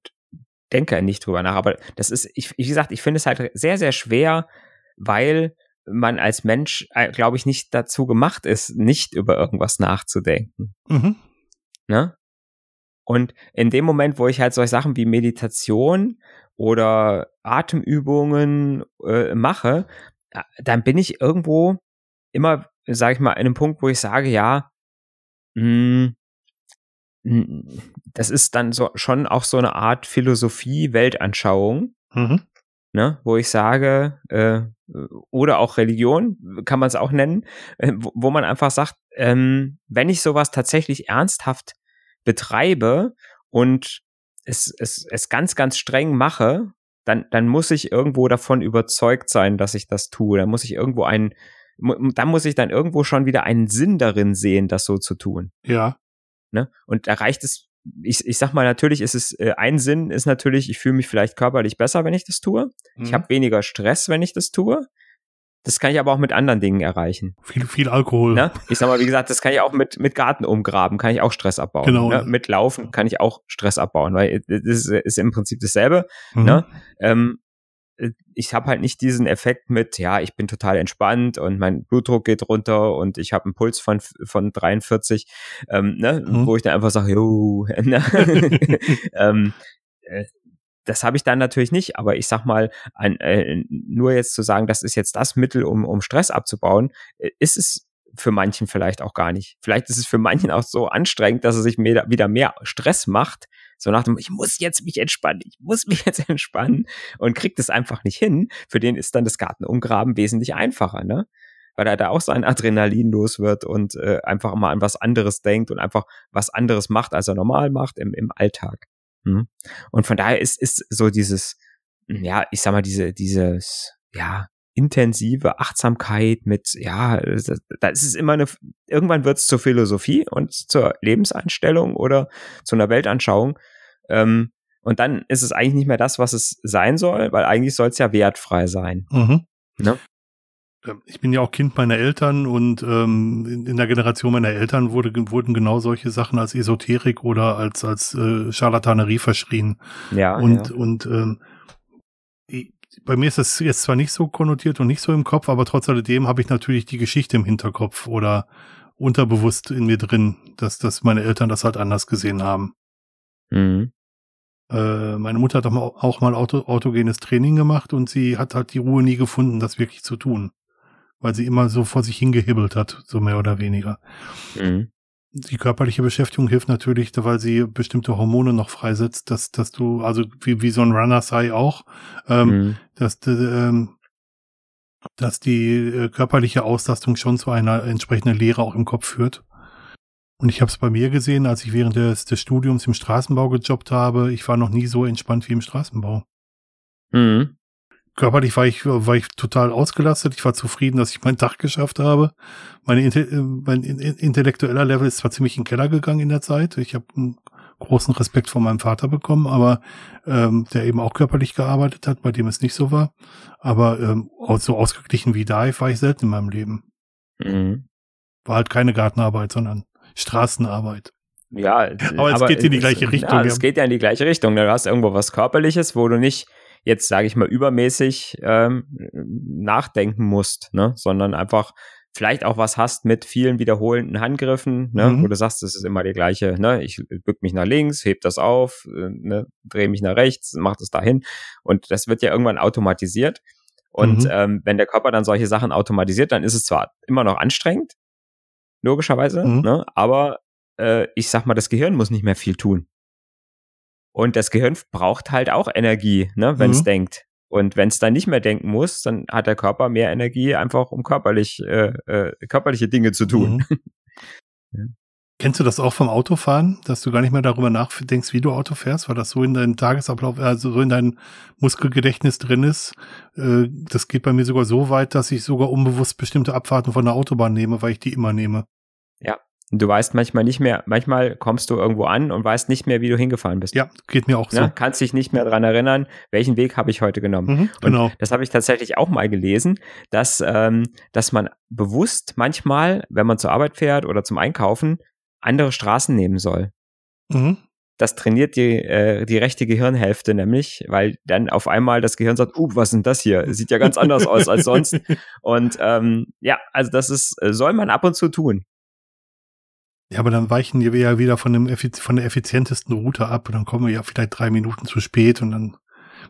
denke nicht drüber nach. Aber das ist, ich, wie gesagt, ich finde es halt sehr, sehr schwer, weil man als Mensch, äh, glaube ich, nicht dazu gemacht ist, nicht über irgendwas nachzudenken. Mhm. Ne? Und in dem Moment, wo ich halt solche Sachen wie Meditation oder Atemübungen äh, mache, äh, dann bin ich irgendwo immer, sage ich mal, an einem Punkt, wo ich sage, ja, mh, hm, das ist dann so schon auch so eine Art Philosophie, Weltanschauung, mhm. ne, wo ich sage, äh, oder auch Religion, kann man es auch nennen, äh, wo, wo, man einfach sagt, ähm, wenn ich sowas tatsächlich ernsthaft betreibe und es, es, es ganz, ganz streng mache, dann, dann muss ich irgendwo davon überzeugt sein, dass ich das tue. Dann muss ich irgendwo einen, da muss ich dann irgendwo schon wieder einen Sinn darin sehen, das so zu tun. Ja. Ne? Und da reicht es, ich, ich sag mal, natürlich ist es, äh, ein Sinn ist natürlich, ich fühle mich vielleicht körperlich besser, wenn ich das tue. Mhm. Ich habe weniger Stress, wenn ich das tue. Das kann ich aber auch mit anderen Dingen erreichen. Viel, viel Alkohol. Ne? Ich sag mal, wie gesagt, das kann ich auch mit, mit Garten umgraben, kann ich auch Stress abbauen. Genau. Ne? Mit Laufen kann ich auch Stress abbauen, weil das ist, ist im Prinzip dasselbe. Mhm. Ne? Ähm, ich habe halt nicht diesen Effekt mit, ja, ich bin total entspannt und mein Blutdruck geht runter und ich habe einen Puls von von 43, ähm, ne, mhm. wo ich dann einfach sage, jo, ne? ähm, äh, das habe ich dann natürlich nicht, aber ich sag mal, ein, äh, nur jetzt zu sagen, das ist jetzt das Mittel, um, um Stress abzubauen, äh, ist es für manchen vielleicht auch gar nicht. Vielleicht ist es für manchen auch so anstrengend, dass er sich mehr, wieder mehr Stress macht, so nach dem, ich muss jetzt mich entspannen, ich muss mich jetzt entspannen und kriegt es einfach nicht hin. Für den ist dann das Gartenumgraben wesentlich einfacher, ne? Weil er da auch sein Adrenalin los wird und äh, einfach mal an was anderes denkt und einfach was anderes macht, als er normal macht im, im Alltag. Hm? Und von daher ist, ist so dieses, ja, ich sag mal, diese, dieses, ja, intensive Achtsamkeit mit, ja, da ist es immer eine, irgendwann wird es zur Philosophie und zur Lebenseinstellung oder zu einer Weltanschauung. Ähm, und dann ist es eigentlich nicht mehr das, was es sein soll, weil eigentlich soll es ja wertfrei sein. Mhm. Ne? Ähm, ich bin ja auch Kind meiner Eltern und ähm, in, in der Generation meiner Eltern wurde, wurden genau solche Sachen als Esoterik oder als, als äh, Charlatanerie verschrien. Ja. Und, ja. und ähm, bei mir ist das jetzt zwar nicht so konnotiert und nicht so im Kopf, aber trotz alledem habe ich natürlich die Geschichte im Hinterkopf oder unterbewusst in mir drin, dass, dass meine Eltern das halt anders gesehen haben. Mhm. Äh, meine Mutter hat auch mal, auch mal Auto, autogenes Training gemacht und sie hat halt die Ruhe nie gefunden, das wirklich zu tun. Weil sie immer so vor sich hingehibbelt hat, so mehr oder weniger. Mhm die körperliche Beschäftigung hilft natürlich, weil sie bestimmte Hormone noch freisetzt, dass, dass du, also wie, wie so ein Runner sei auch, ähm, mhm. dass, ähm, dass die äh, körperliche Auslastung schon zu einer entsprechenden Lehre auch im Kopf führt. Und ich habe es bei mir gesehen, als ich während des, des Studiums im Straßenbau gejobbt habe, ich war noch nie so entspannt wie im Straßenbau. Mhm körperlich war ich, war ich total ausgelastet. Ich war zufrieden, dass ich meinen Tag geschafft habe. Meine, äh, mein intellektueller Level ist zwar ziemlich in den Keller gegangen in der Zeit. Ich habe einen großen Respekt vor meinem Vater bekommen, aber ähm, der eben auch körperlich gearbeitet hat, bei dem es nicht so war. Aber ähm, so ausgeglichen wie da war ich selten in meinem Leben. Mhm. War halt keine Gartenarbeit, sondern Straßenarbeit. Ja, aber es geht in die gleiche Richtung. Ja, es geht ja in die gleiche Richtung. Du hast irgendwo was Körperliches, wo du nicht jetzt, sage ich mal, übermäßig ähm, nachdenken musst, ne? sondern einfach vielleicht auch was hast mit vielen wiederholenden Handgriffen, ne? Mhm. wo du sagst, das ist immer die gleiche, ne? ich bück mich nach links, heb das auf, äh, ne? drehe mich nach rechts, mach das dahin und das wird ja irgendwann automatisiert. Und mhm. ähm, wenn der Körper dann solche Sachen automatisiert, dann ist es zwar immer noch anstrengend, logischerweise, mhm. ne? aber äh, ich sag mal, das Gehirn muss nicht mehr viel tun. Und das Gehirn braucht halt auch Energie, ne, wenn es mhm. denkt. Und wenn es dann nicht mehr denken muss, dann hat der Körper mehr Energie, einfach um körperlich, äh, äh, körperliche Dinge zu tun. Mhm. Kennst du das auch vom Autofahren, dass du gar nicht mehr darüber nachdenkst, wie du Auto fährst, weil das so in deinem Tagesablauf, also so in deinem Muskelgedächtnis drin ist? Äh, das geht bei mir sogar so weit, dass ich sogar unbewusst bestimmte Abfahrten von der Autobahn nehme, weil ich die immer nehme. Ja, und du weißt manchmal nicht mehr, manchmal kommst du irgendwo an und weißt nicht mehr, wie du hingefahren bist. Ja, geht mir auch so. Ne? Kannst dich nicht mehr dran erinnern, welchen Weg habe ich heute genommen. Mhm, genau. Und das habe ich tatsächlich auch mal gelesen, dass, ähm, dass man bewusst manchmal, wenn man zur Arbeit fährt oder zum Einkaufen, andere Straßen nehmen soll. Mhm. Das trainiert die, äh, die rechte Gehirnhälfte nämlich, weil dann auf einmal das Gehirn sagt, uh, was ist denn das hier? Sieht ja ganz anders aus als sonst. Und ähm, ja, also das ist, soll man ab und zu tun. Ja, aber dann weichen wir ja wieder von, dem von der effizientesten Route ab und dann kommen wir ja vielleicht drei Minuten zu spät und dann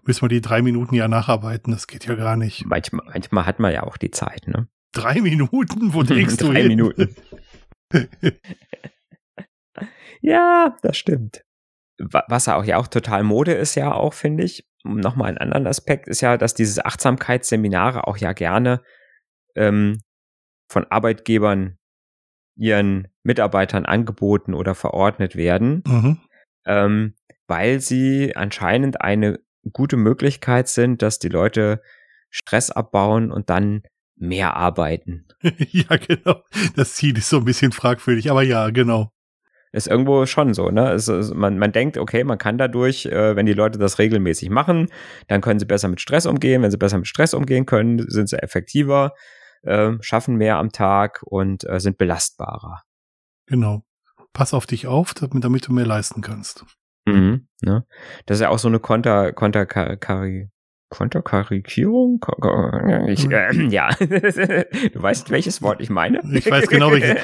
müssen wir die drei Minuten ja nacharbeiten. Das geht ja gar nicht. Manchmal, manchmal hat man ja auch die Zeit, ne? Drei Minuten? Wo denkst du Drei Minuten. Ja, das stimmt. Was auch ja auch total Mode ist ja auch, finde ich, nochmal einen anderen Aspekt ist ja, dass diese Achtsamkeitsseminare auch ja gerne ähm, von Arbeitgebern ihren Mitarbeitern angeboten oder verordnet werden, mhm. ähm, weil sie anscheinend eine gute Möglichkeit sind, dass die Leute Stress abbauen und dann mehr arbeiten. ja, genau. Das Ziel ist so ein bisschen fragwürdig, aber ja, genau. Ist irgendwo schon so, ne? Es, es, man, man denkt, okay, man kann dadurch, äh, wenn die Leute das regelmäßig machen, dann können sie besser mit Stress umgehen. Wenn sie besser mit Stress umgehen können, sind sie effektiver, äh, schaffen mehr am Tag und äh, sind belastbarer. Genau. Pass auf dich auf, damit, damit du mehr leisten kannst. Mhm, ne? Das ist ja auch so eine Konter, Konter, Kari, Konterkarikierung? Ich, hm. äh, ja, du weißt, welches Wort ich meine? Ich weiß genau, welches.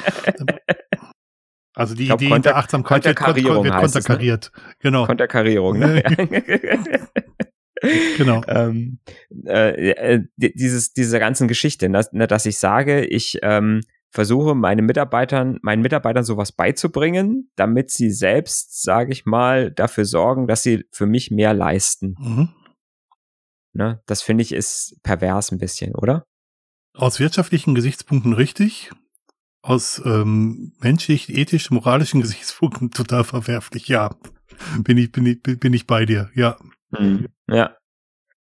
Also die glaub, Idee Konter, der Achtsamkeit wird, wird konterkariert. Ne? Genau. Konterkarierung, ne? genau. Ähm, äh, äh dieses, diese ganzen Geschichte, dass, ne, dass ich sage, ich ähm, versuche meine Mitarbeitern, meinen Mitarbeitern sowas beizubringen, damit sie selbst, sage ich mal, dafür sorgen, dass sie für mich mehr leisten. Mhm. Ne? Das finde ich ist pervers ein bisschen, oder? Aus wirtschaftlichen Gesichtspunkten richtig, aus ähm, menschlich, ethisch, moralischen Gesichtspunkten total verwerflich, ja. Bin ich, bin ich, bin ich bei dir, ja. Mhm. Ja.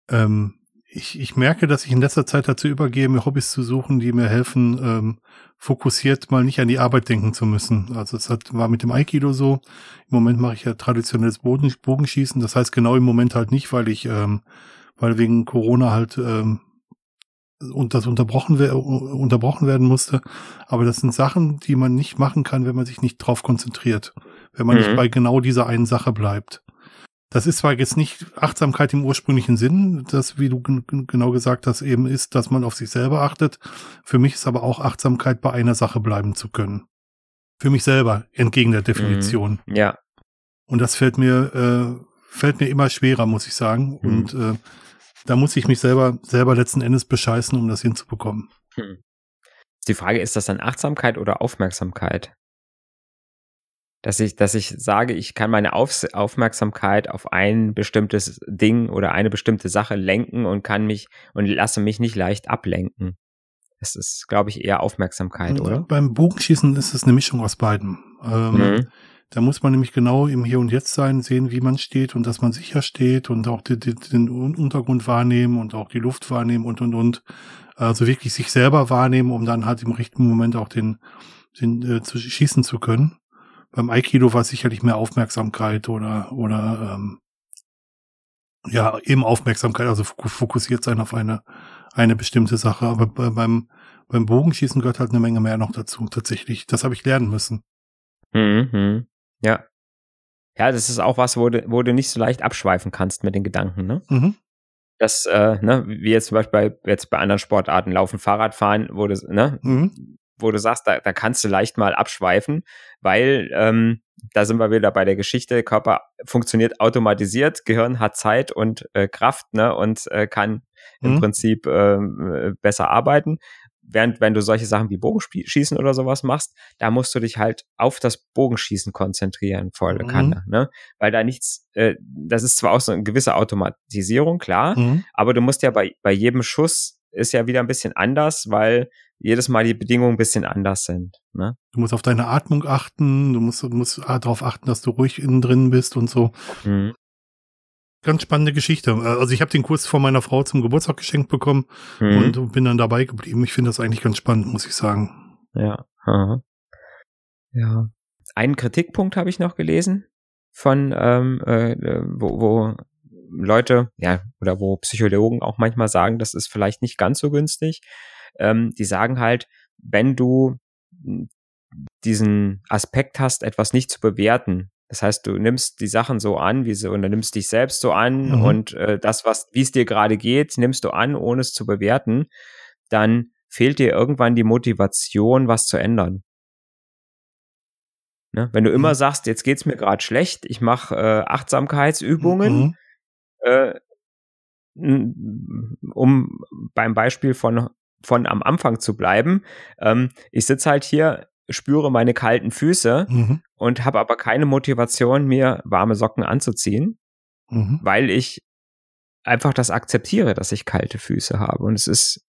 Ähm, ich, ich merke, dass ich in letzter Zeit dazu übergehe, mir Hobbys zu suchen, die mir helfen, ähm, fokussiert mal nicht an die Arbeit denken zu müssen. Also es hat, war mit dem Aikido so. Im Moment mache ich ja traditionelles Boden, Bogenschießen. Das heißt genau im Moment halt nicht, weil ich ähm, weil wegen Corona halt ähm, und das unterbrochen, unterbrochen werden musste. Aber das sind Sachen, die man nicht machen kann, wenn man sich nicht drauf konzentriert. Wenn man mhm. nicht bei genau dieser einen Sache bleibt. Das ist zwar jetzt nicht Achtsamkeit im ursprünglichen Sinn, das, wie du genau gesagt hast, eben ist, dass man auf sich selber achtet. Für mich ist aber auch Achtsamkeit, bei einer Sache bleiben zu können. Für mich selber, entgegen der Definition. Mhm. Ja. Und das fällt mir, äh, fällt mir immer schwerer, muss ich sagen. Mhm. Und äh, da muss ich mich selber, selber letzten Endes bescheißen, um das hinzubekommen. Hm. Die Frage, ist das dann Achtsamkeit oder Aufmerksamkeit? Dass ich, dass ich sage, ich kann meine Auf Aufmerksamkeit auf ein bestimmtes Ding oder eine bestimmte Sache lenken und kann mich und lasse mich nicht leicht ablenken. Das ist, glaube ich, eher Aufmerksamkeit, oder? Beim Bogenschießen ist es eine Mischung aus beiden. Ähm, mhm. Da muss man nämlich genau im Hier und Jetzt sein, sehen, wie man steht und dass man sicher steht und auch die, die, den Untergrund wahrnehmen und auch die Luft wahrnehmen und und und. Also wirklich sich selber wahrnehmen, um dann halt im richtigen Moment auch den, den äh, zu schießen zu können. Beim Aikido war es sicherlich mehr Aufmerksamkeit oder oder ähm, ja eben Aufmerksamkeit, also fokussiert sein auf eine eine bestimmte Sache. Aber beim beim Bogenschießen gehört halt eine Menge mehr noch dazu. Tatsächlich, das habe ich lernen müssen. Mhm. Ja. Ja, das ist auch was, wo du, wo du nicht so leicht abschweifen kannst mit den Gedanken, ne? Mhm. Das, äh, ne, wie jetzt zum Beispiel bei, jetzt bei anderen Sportarten, Laufen, Fahrradfahren, wo du, ne, mhm. Wo du sagst, da, da kannst du leicht mal abschweifen, weil ähm, da sind wir wieder bei der Geschichte, Körper funktioniert automatisiert, Gehirn hat Zeit und äh, Kraft, ne, und äh, kann mhm. im Prinzip äh, besser arbeiten während wenn du solche Sachen wie Bogenschießen oder sowas machst, da musst du dich halt auf das Bogenschießen konzentrieren, volle mhm. Kanne, ne? Weil da nichts, äh, das ist zwar auch so eine gewisse Automatisierung, klar, mhm. aber du musst ja bei, bei jedem Schuss ist ja wieder ein bisschen anders, weil jedes Mal die Bedingungen ein bisschen anders sind. Ne? Du musst auf deine Atmung achten, du musst, du musst darauf achten, dass du ruhig innen drin bist und so. Mhm ganz spannende Geschichte. Also ich habe den Kurs von meiner Frau zum Geburtstag geschenkt bekommen mhm. und bin dann dabei geblieben. Ich finde das eigentlich ganz spannend, muss ich sagen. Ja. Aha. Ja. Einen Kritikpunkt habe ich noch gelesen von ähm, äh, wo, wo Leute, ja, oder wo Psychologen auch manchmal sagen, das ist vielleicht nicht ganz so günstig. Ähm, die sagen halt, wenn du diesen Aspekt hast, etwas nicht zu bewerten, das heißt, du nimmst die Sachen so an, wie sie, und du nimmst dich selbst so an mhm. und äh, das, was, wie es dir gerade geht, nimmst du an, ohne es zu bewerten, dann fehlt dir irgendwann die Motivation, was zu ändern. Ne? Wenn du immer mhm. sagst, jetzt geht's mir gerade schlecht, ich mache äh, Achtsamkeitsübungen, mhm. Äh, um beim Beispiel von von am Anfang zu bleiben. Ähm, ich sitze halt hier spüre meine kalten Füße Mhm. und habe aber keine Motivation, mir warme Socken anzuziehen, Mhm. weil ich einfach das akzeptiere, dass ich kalte Füße habe. Und es ist,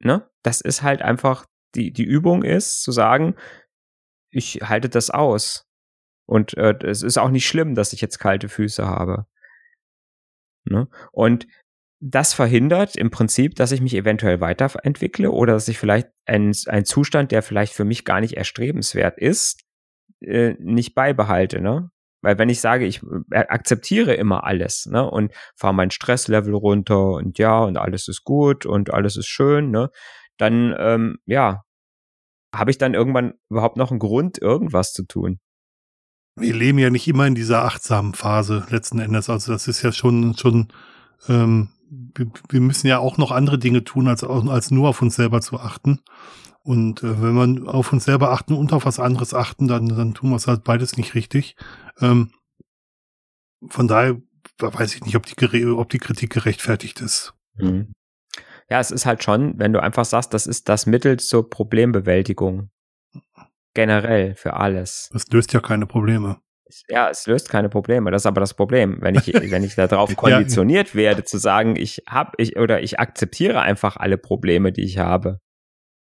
ne, das ist halt einfach, die, die Übung ist zu sagen, ich halte das aus. Und äh, es ist auch nicht schlimm, dass ich jetzt kalte Füße habe. Ne? Und das verhindert im Prinzip, dass ich mich eventuell weiterentwickle oder dass ich vielleicht einen, Zustand, der vielleicht für mich gar nicht erstrebenswert ist, äh, nicht beibehalte. Ne? Weil wenn ich sage, ich äh, akzeptiere immer alles ne, und fahre mein Stresslevel runter und ja, und alles ist gut und alles ist schön, ne, dann ähm, ja, habe ich dann irgendwann überhaupt noch einen Grund, irgendwas zu tun. Wir leben ja nicht immer in dieser achtsamen Phase letzten Endes. Also das ist ja schon, schon, ähm, wir, wir müssen ja auch noch andere Dinge tun, als, als nur auf uns selber zu achten. Und äh, wenn man auf uns selber achten und auf was anderes achten, dann, dann tun wir es halt beides nicht richtig. Ähm, von daher weiß ich nicht, ob die, ob die Kritik gerechtfertigt ist. Mhm. Ja, es ist halt schon, wenn du einfach sagst, das ist das Mittel zur Problembewältigung. Generell für alles. Das löst ja keine Probleme. Ja, es löst keine Probleme. Das ist aber das Problem. Wenn ich, wenn ich darauf konditioniert werde, zu sagen, ich habe, ich, oder ich akzeptiere einfach alle Probleme, die ich habe.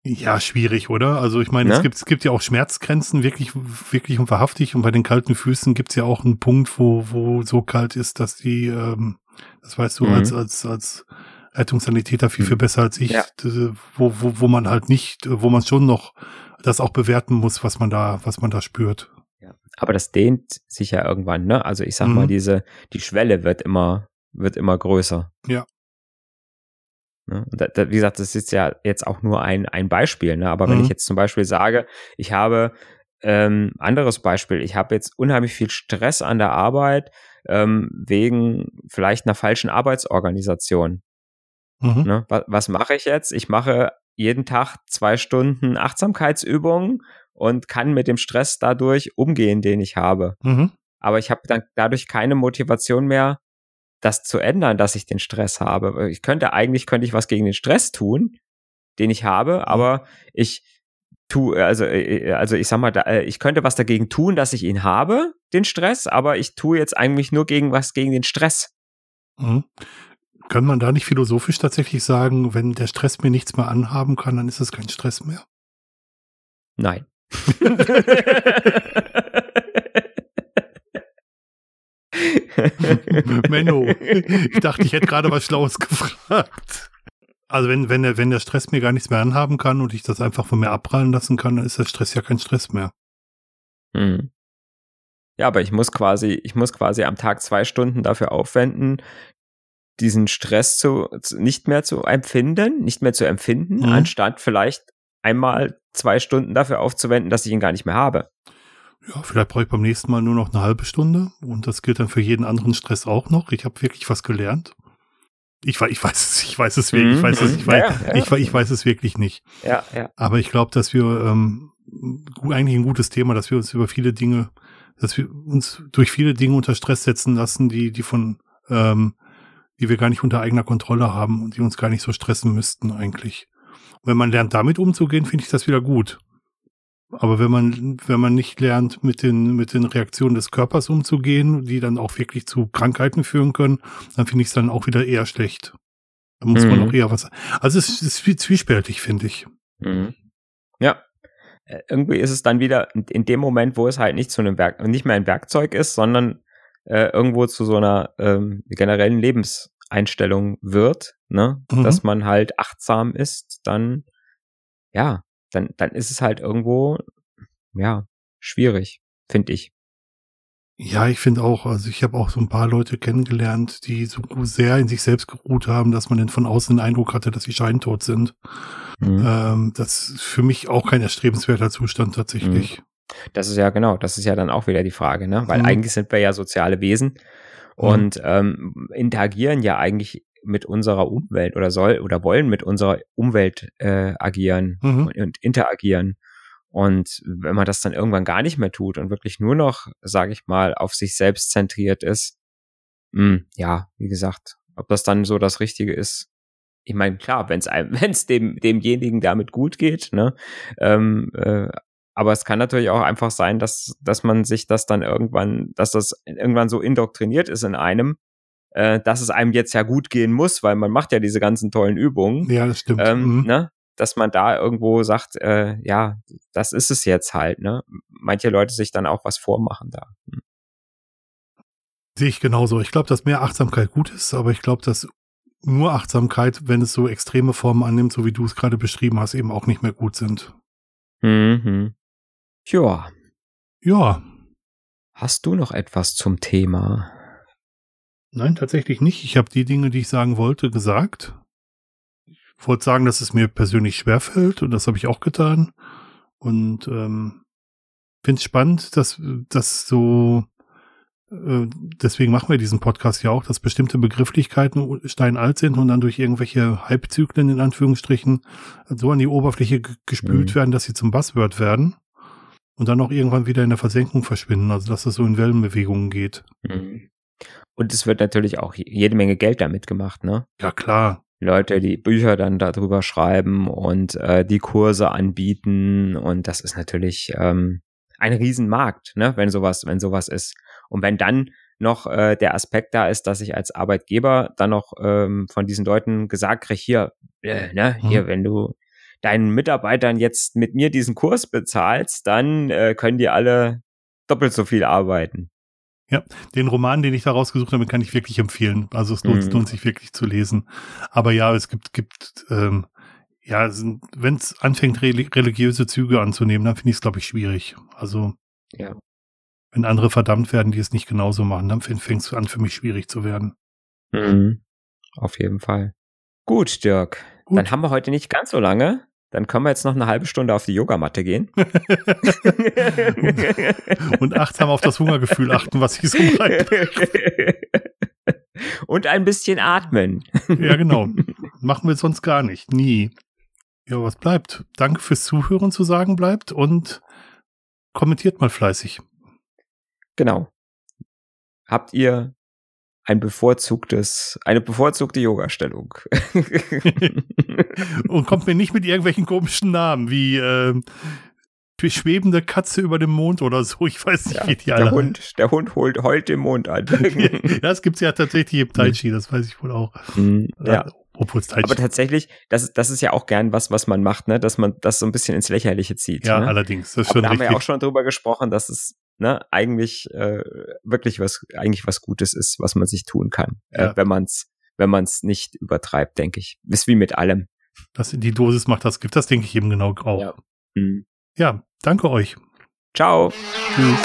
Ja, schwierig, oder? Also ich meine, Ne? es gibt es gibt ja auch Schmerzgrenzen, wirklich wirklich und wahrhaftig. Und bei den kalten Füßen gibt's ja auch einen Punkt, wo wo so kalt ist, dass die, ähm, das weißt du Mhm. als als als Rettungssanitäter viel Mhm. viel besser als ich, Ja. d- wo wo wo man halt nicht, wo man schon noch das auch bewerten muss, was man da was man da spürt. Aber das dehnt sich ja irgendwann, ne? Also ich sag mal, Mhm. diese, die Schwelle wird immer, wird immer größer. Ja. Ne? Da, da, wie gesagt, das ist ja jetzt auch nur ein, ein Beispiel, ne? Aber wenn Mhm. ich jetzt zum Beispiel sage, ich habe ähm, anderes Beispiel, ich habe jetzt unheimlich viel Stress an der Arbeit ähm, wegen vielleicht einer falschen Arbeitsorganisation. Mhm. Ne? Was, was mache ich jetzt? Ich mache jeden Tag zwei Stunden Achtsamkeitsübungen und kann mit dem Stress dadurch umgehen, den ich habe. Mhm. Aber ich habe dann dadurch keine Motivation mehr, das zu ändern, dass ich den Stress habe. Ich könnte eigentlich könnte ich was gegen den Stress tun, den ich habe, aber ich tu also äh, also ich sag mal, äh, ich könnte was dagegen tun, dass ich ihn habe, den Stress, aber ich tue jetzt eigentlich nur gegen was gegen den Stress. Mhm. Kann man da nicht philosophisch tatsächlich sagen, wenn der Stress mir nichts mehr anhaben kann, dann ist es kein Stress mehr? Nein. Menno, ich dachte, ich hätte gerade was Schlaues gefragt. Also wenn, wenn, der, wenn der Stress mir gar nichts mehr anhaben kann und ich das einfach von mir abprallen lassen kann, dann ist der Stress ja kein Stress mehr. Hm. Ja, aber ich muss quasi, ich muss quasi am Tag zwei Stunden dafür aufwenden, diesen Stress zu, zu nicht mehr zu empfinden, nicht mehr zu empfinden, Mhm. anstatt vielleicht einmal zwei Stunden dafür aufzuwenden, dass ich ihn gar nicht mehr habe. Ja, vielleicht brauche ich beim nächsten Mal nur noch eine halbe Stunde und das gilt dann für jeden anderen Stress auch noch. Ich habe wirklich was gelernt. Ich, ich weiß es, ich weiß es wirklich, ich weiß es, ich Mhm. weiß, Ja, ja. ich, ich weiß es wirklich nicht. Ja, ja. Aber ich glaube, dass wir ähm, eigentlich ein gutes Thema, dass wir uns über viele Dinge, dass wir uns durch viele Dinge unter Stress setzen lassen, die, die von, ähm, die wir gar nicht unter eigener Kontrolle haben und die uns gar nicht so stressen müssten eigentlich. Und wenn man lernt, damit umzugehen, finde ich das wieder gut. Aber wenn man, wenn man nicht lernt, mit den, mit den Reaktionen des Körpers umzugehen, die dann auch wirklich zu Krankheiten führen können, dann finde ich es dann auch wieder eher schlecht. Da muss man Mhm. auch eher was, also es ist zwiespältig, finde ich. Mhm. Ja. Äh, Irgendwie ist es dann wieder in- dem Moment, wo es halt nicht zu einem Werk, nicht mehr ein Werkzeug ist, sondern äh, irgendwo zu so einer ähm, generellen Lebenseinstellung wird, ne? Mhm. Dass man halt achtsam ist, dann ja, dann, dann ist es halt irgendwo, ja, schwierig, finde ich. Ja, ich finde auch, also ich habe auch so ein paar Leute kennengelernt, die so sehr in sich selbst geruht haben, dass man dann von außen den Eindruck hatte, dass sie scheintot sind. Mhm. Ähm, das ist für mich auch kein erstrebenswerter Zustand tatsächlich. Das ist ja genau, das ist ja dann auch wieder die Frage, ne? Weil Mhm. eigentlich sind wir ja soziale Wesen und ähm, interagieren ja eigentlich mit unserer Umwelt oder soll oder wollen mit unserer Umwelt äh, agieren Mhm. und, und interagieren. Und wenn man das dann irgendwann gar nicht mehr tut und wirklich nur noch, sage ich mal, auf sich selbst zentriert ist, mh, ja, wie gesagt, ob das dann so das Richtige ist. Ich meine, klar, wenn es einem, wenn es dem demjenigen damit gut geht, ne, ähm, äh, aber es kann natürlich auch einfach sein, dass, dass man sich das dann irgendwann, dass das irgendwann so indoktriniert ist in einem, äh, dass es einem jetzt ja gut gehen muss, weil man macht ja diese ganzen tollen Übungen. Ja, das stimmt. Ähm, mhm. ne? Dass man da irgendwo sagt, äh, ja, das ist es jetzt halt, ne? Manche Leute sich dann auch was vormachen da. Hm. Sehe ich genauso. Ich glaube, dass mehr Achtsamkeit gut ist, aber ich glaube, dass nur Achtsamkeit, wenn es so extreme Formen annimmt, so wie du es gerade beschrieben hast, eben auch nicht mehr gut sind. Mhm. Ja. Ja. Hast du noch etwas zum Thema? Nein, tatsächlich nicht. Ich habe die Dinge, die ich sagen wollte, gesagt. Ich wollte sagen, dass es mir persönlich schwerfällt und das habe ich auch getan. Und ähm, finde es spannend, dass das so äh, deswegen machen wir diesen Podcast ja auch, dass bestimmte Begrifflichkeiten steinalt sind und dann durch irgendwelche Halbzyklen in Anführungsstrichen so an die Oberfläche gespült mhm. werden, dass sie zum Buzzword werden und dann auch irgendwann wieder in der Versenkung verschwinden, also dass das so in Wellenbewegungen geht. Mhm. Und es wird natürlich auch jede Menge Geld damit gemacht, ne? Ja, klar. Leute, die Bücher dann darüber schreiben und äh, die Kurse anbieten und das ist natürlich ähm, ein Riesenmarkt, ne, wenn sowas, wenn sowas ist. Und wenn dann noch äh, der Aspekt da ist, dass ich als Arbeitgeber dann noch ähm, von diesen Leuten gesagt kriege, hier, äh, ne, hier, mhm. wenn du deinen Mitarbeitern jetzt mit mir diesen Kurs bezahlst, dann äh, können die alle doppelt so viel arbeiten. Ja, den Roman, den ich da rausgesucht habe, kann ich wirklich empfehlen. Also es lohnt, mhm. lohnt sich wirklich zu lesen. Aber ja, es gibt, gibt ähm, ja, wenn es anfängt, religiöse Züge anzunehmen, dann finde ich es, glaube ich, schwierig. Also ja wenn andere verdammt werden, die es nicht genauso machen, dann fängt es an, für mich schwierig zu werden. Mhm. Auf jeden Fall. Gut, Dirk. Gut. Dann haben wir heute nicht ganz so lange. Dann können wir jetzt noch eine halbe Stunde auf die Yogamatte gehen. und achtsam auf das Hungergefühl achten, was ich so bleibe. Und ein bisschen atmen. ja, genau. Machen wir sonst gar nicht. Nie. Ja, was bleibt? Danke fürs Zuhören zu sagen bleibt und kommentiert mal fleißig. Genau. Habt ihr ein bevorzugtes, eine bevorzugte Yoga-Stellung? Und kommt mir nicht mit irgendwelchen komischen Namen wie äh, schwebende Katze über dem Mond oder so. Ich weiß nicht, ja, wie die der alle Hund, Der Hund holt, heult den Mond an. das gibt's ja tatsächlich im Tai Chi, das weiß ich wohl auch. Mhm, ja. Obwohl es Tai Chi. Aber tatsächlich, das, das ist ja auch gern was, was man macht, ne? dass man das so ein bisschen ins Lächerliche zieht. Ja, ne? allerdings. Das ist schon da haben wir ja auch schon drüber gesprochen, dass es ne, eigentlich äh, wirklich was, eigentlich was Gutes ist, was man sich tun kann, äh, ja. äh, wenn man es wenn man es nicht übertreibt, denke ich. Ist wie mit allem. Das, die Dosis macht das Gift, das denke ich eben genau auch. Ja. Mhm. ja, danke euch. Ciao. Tschüss.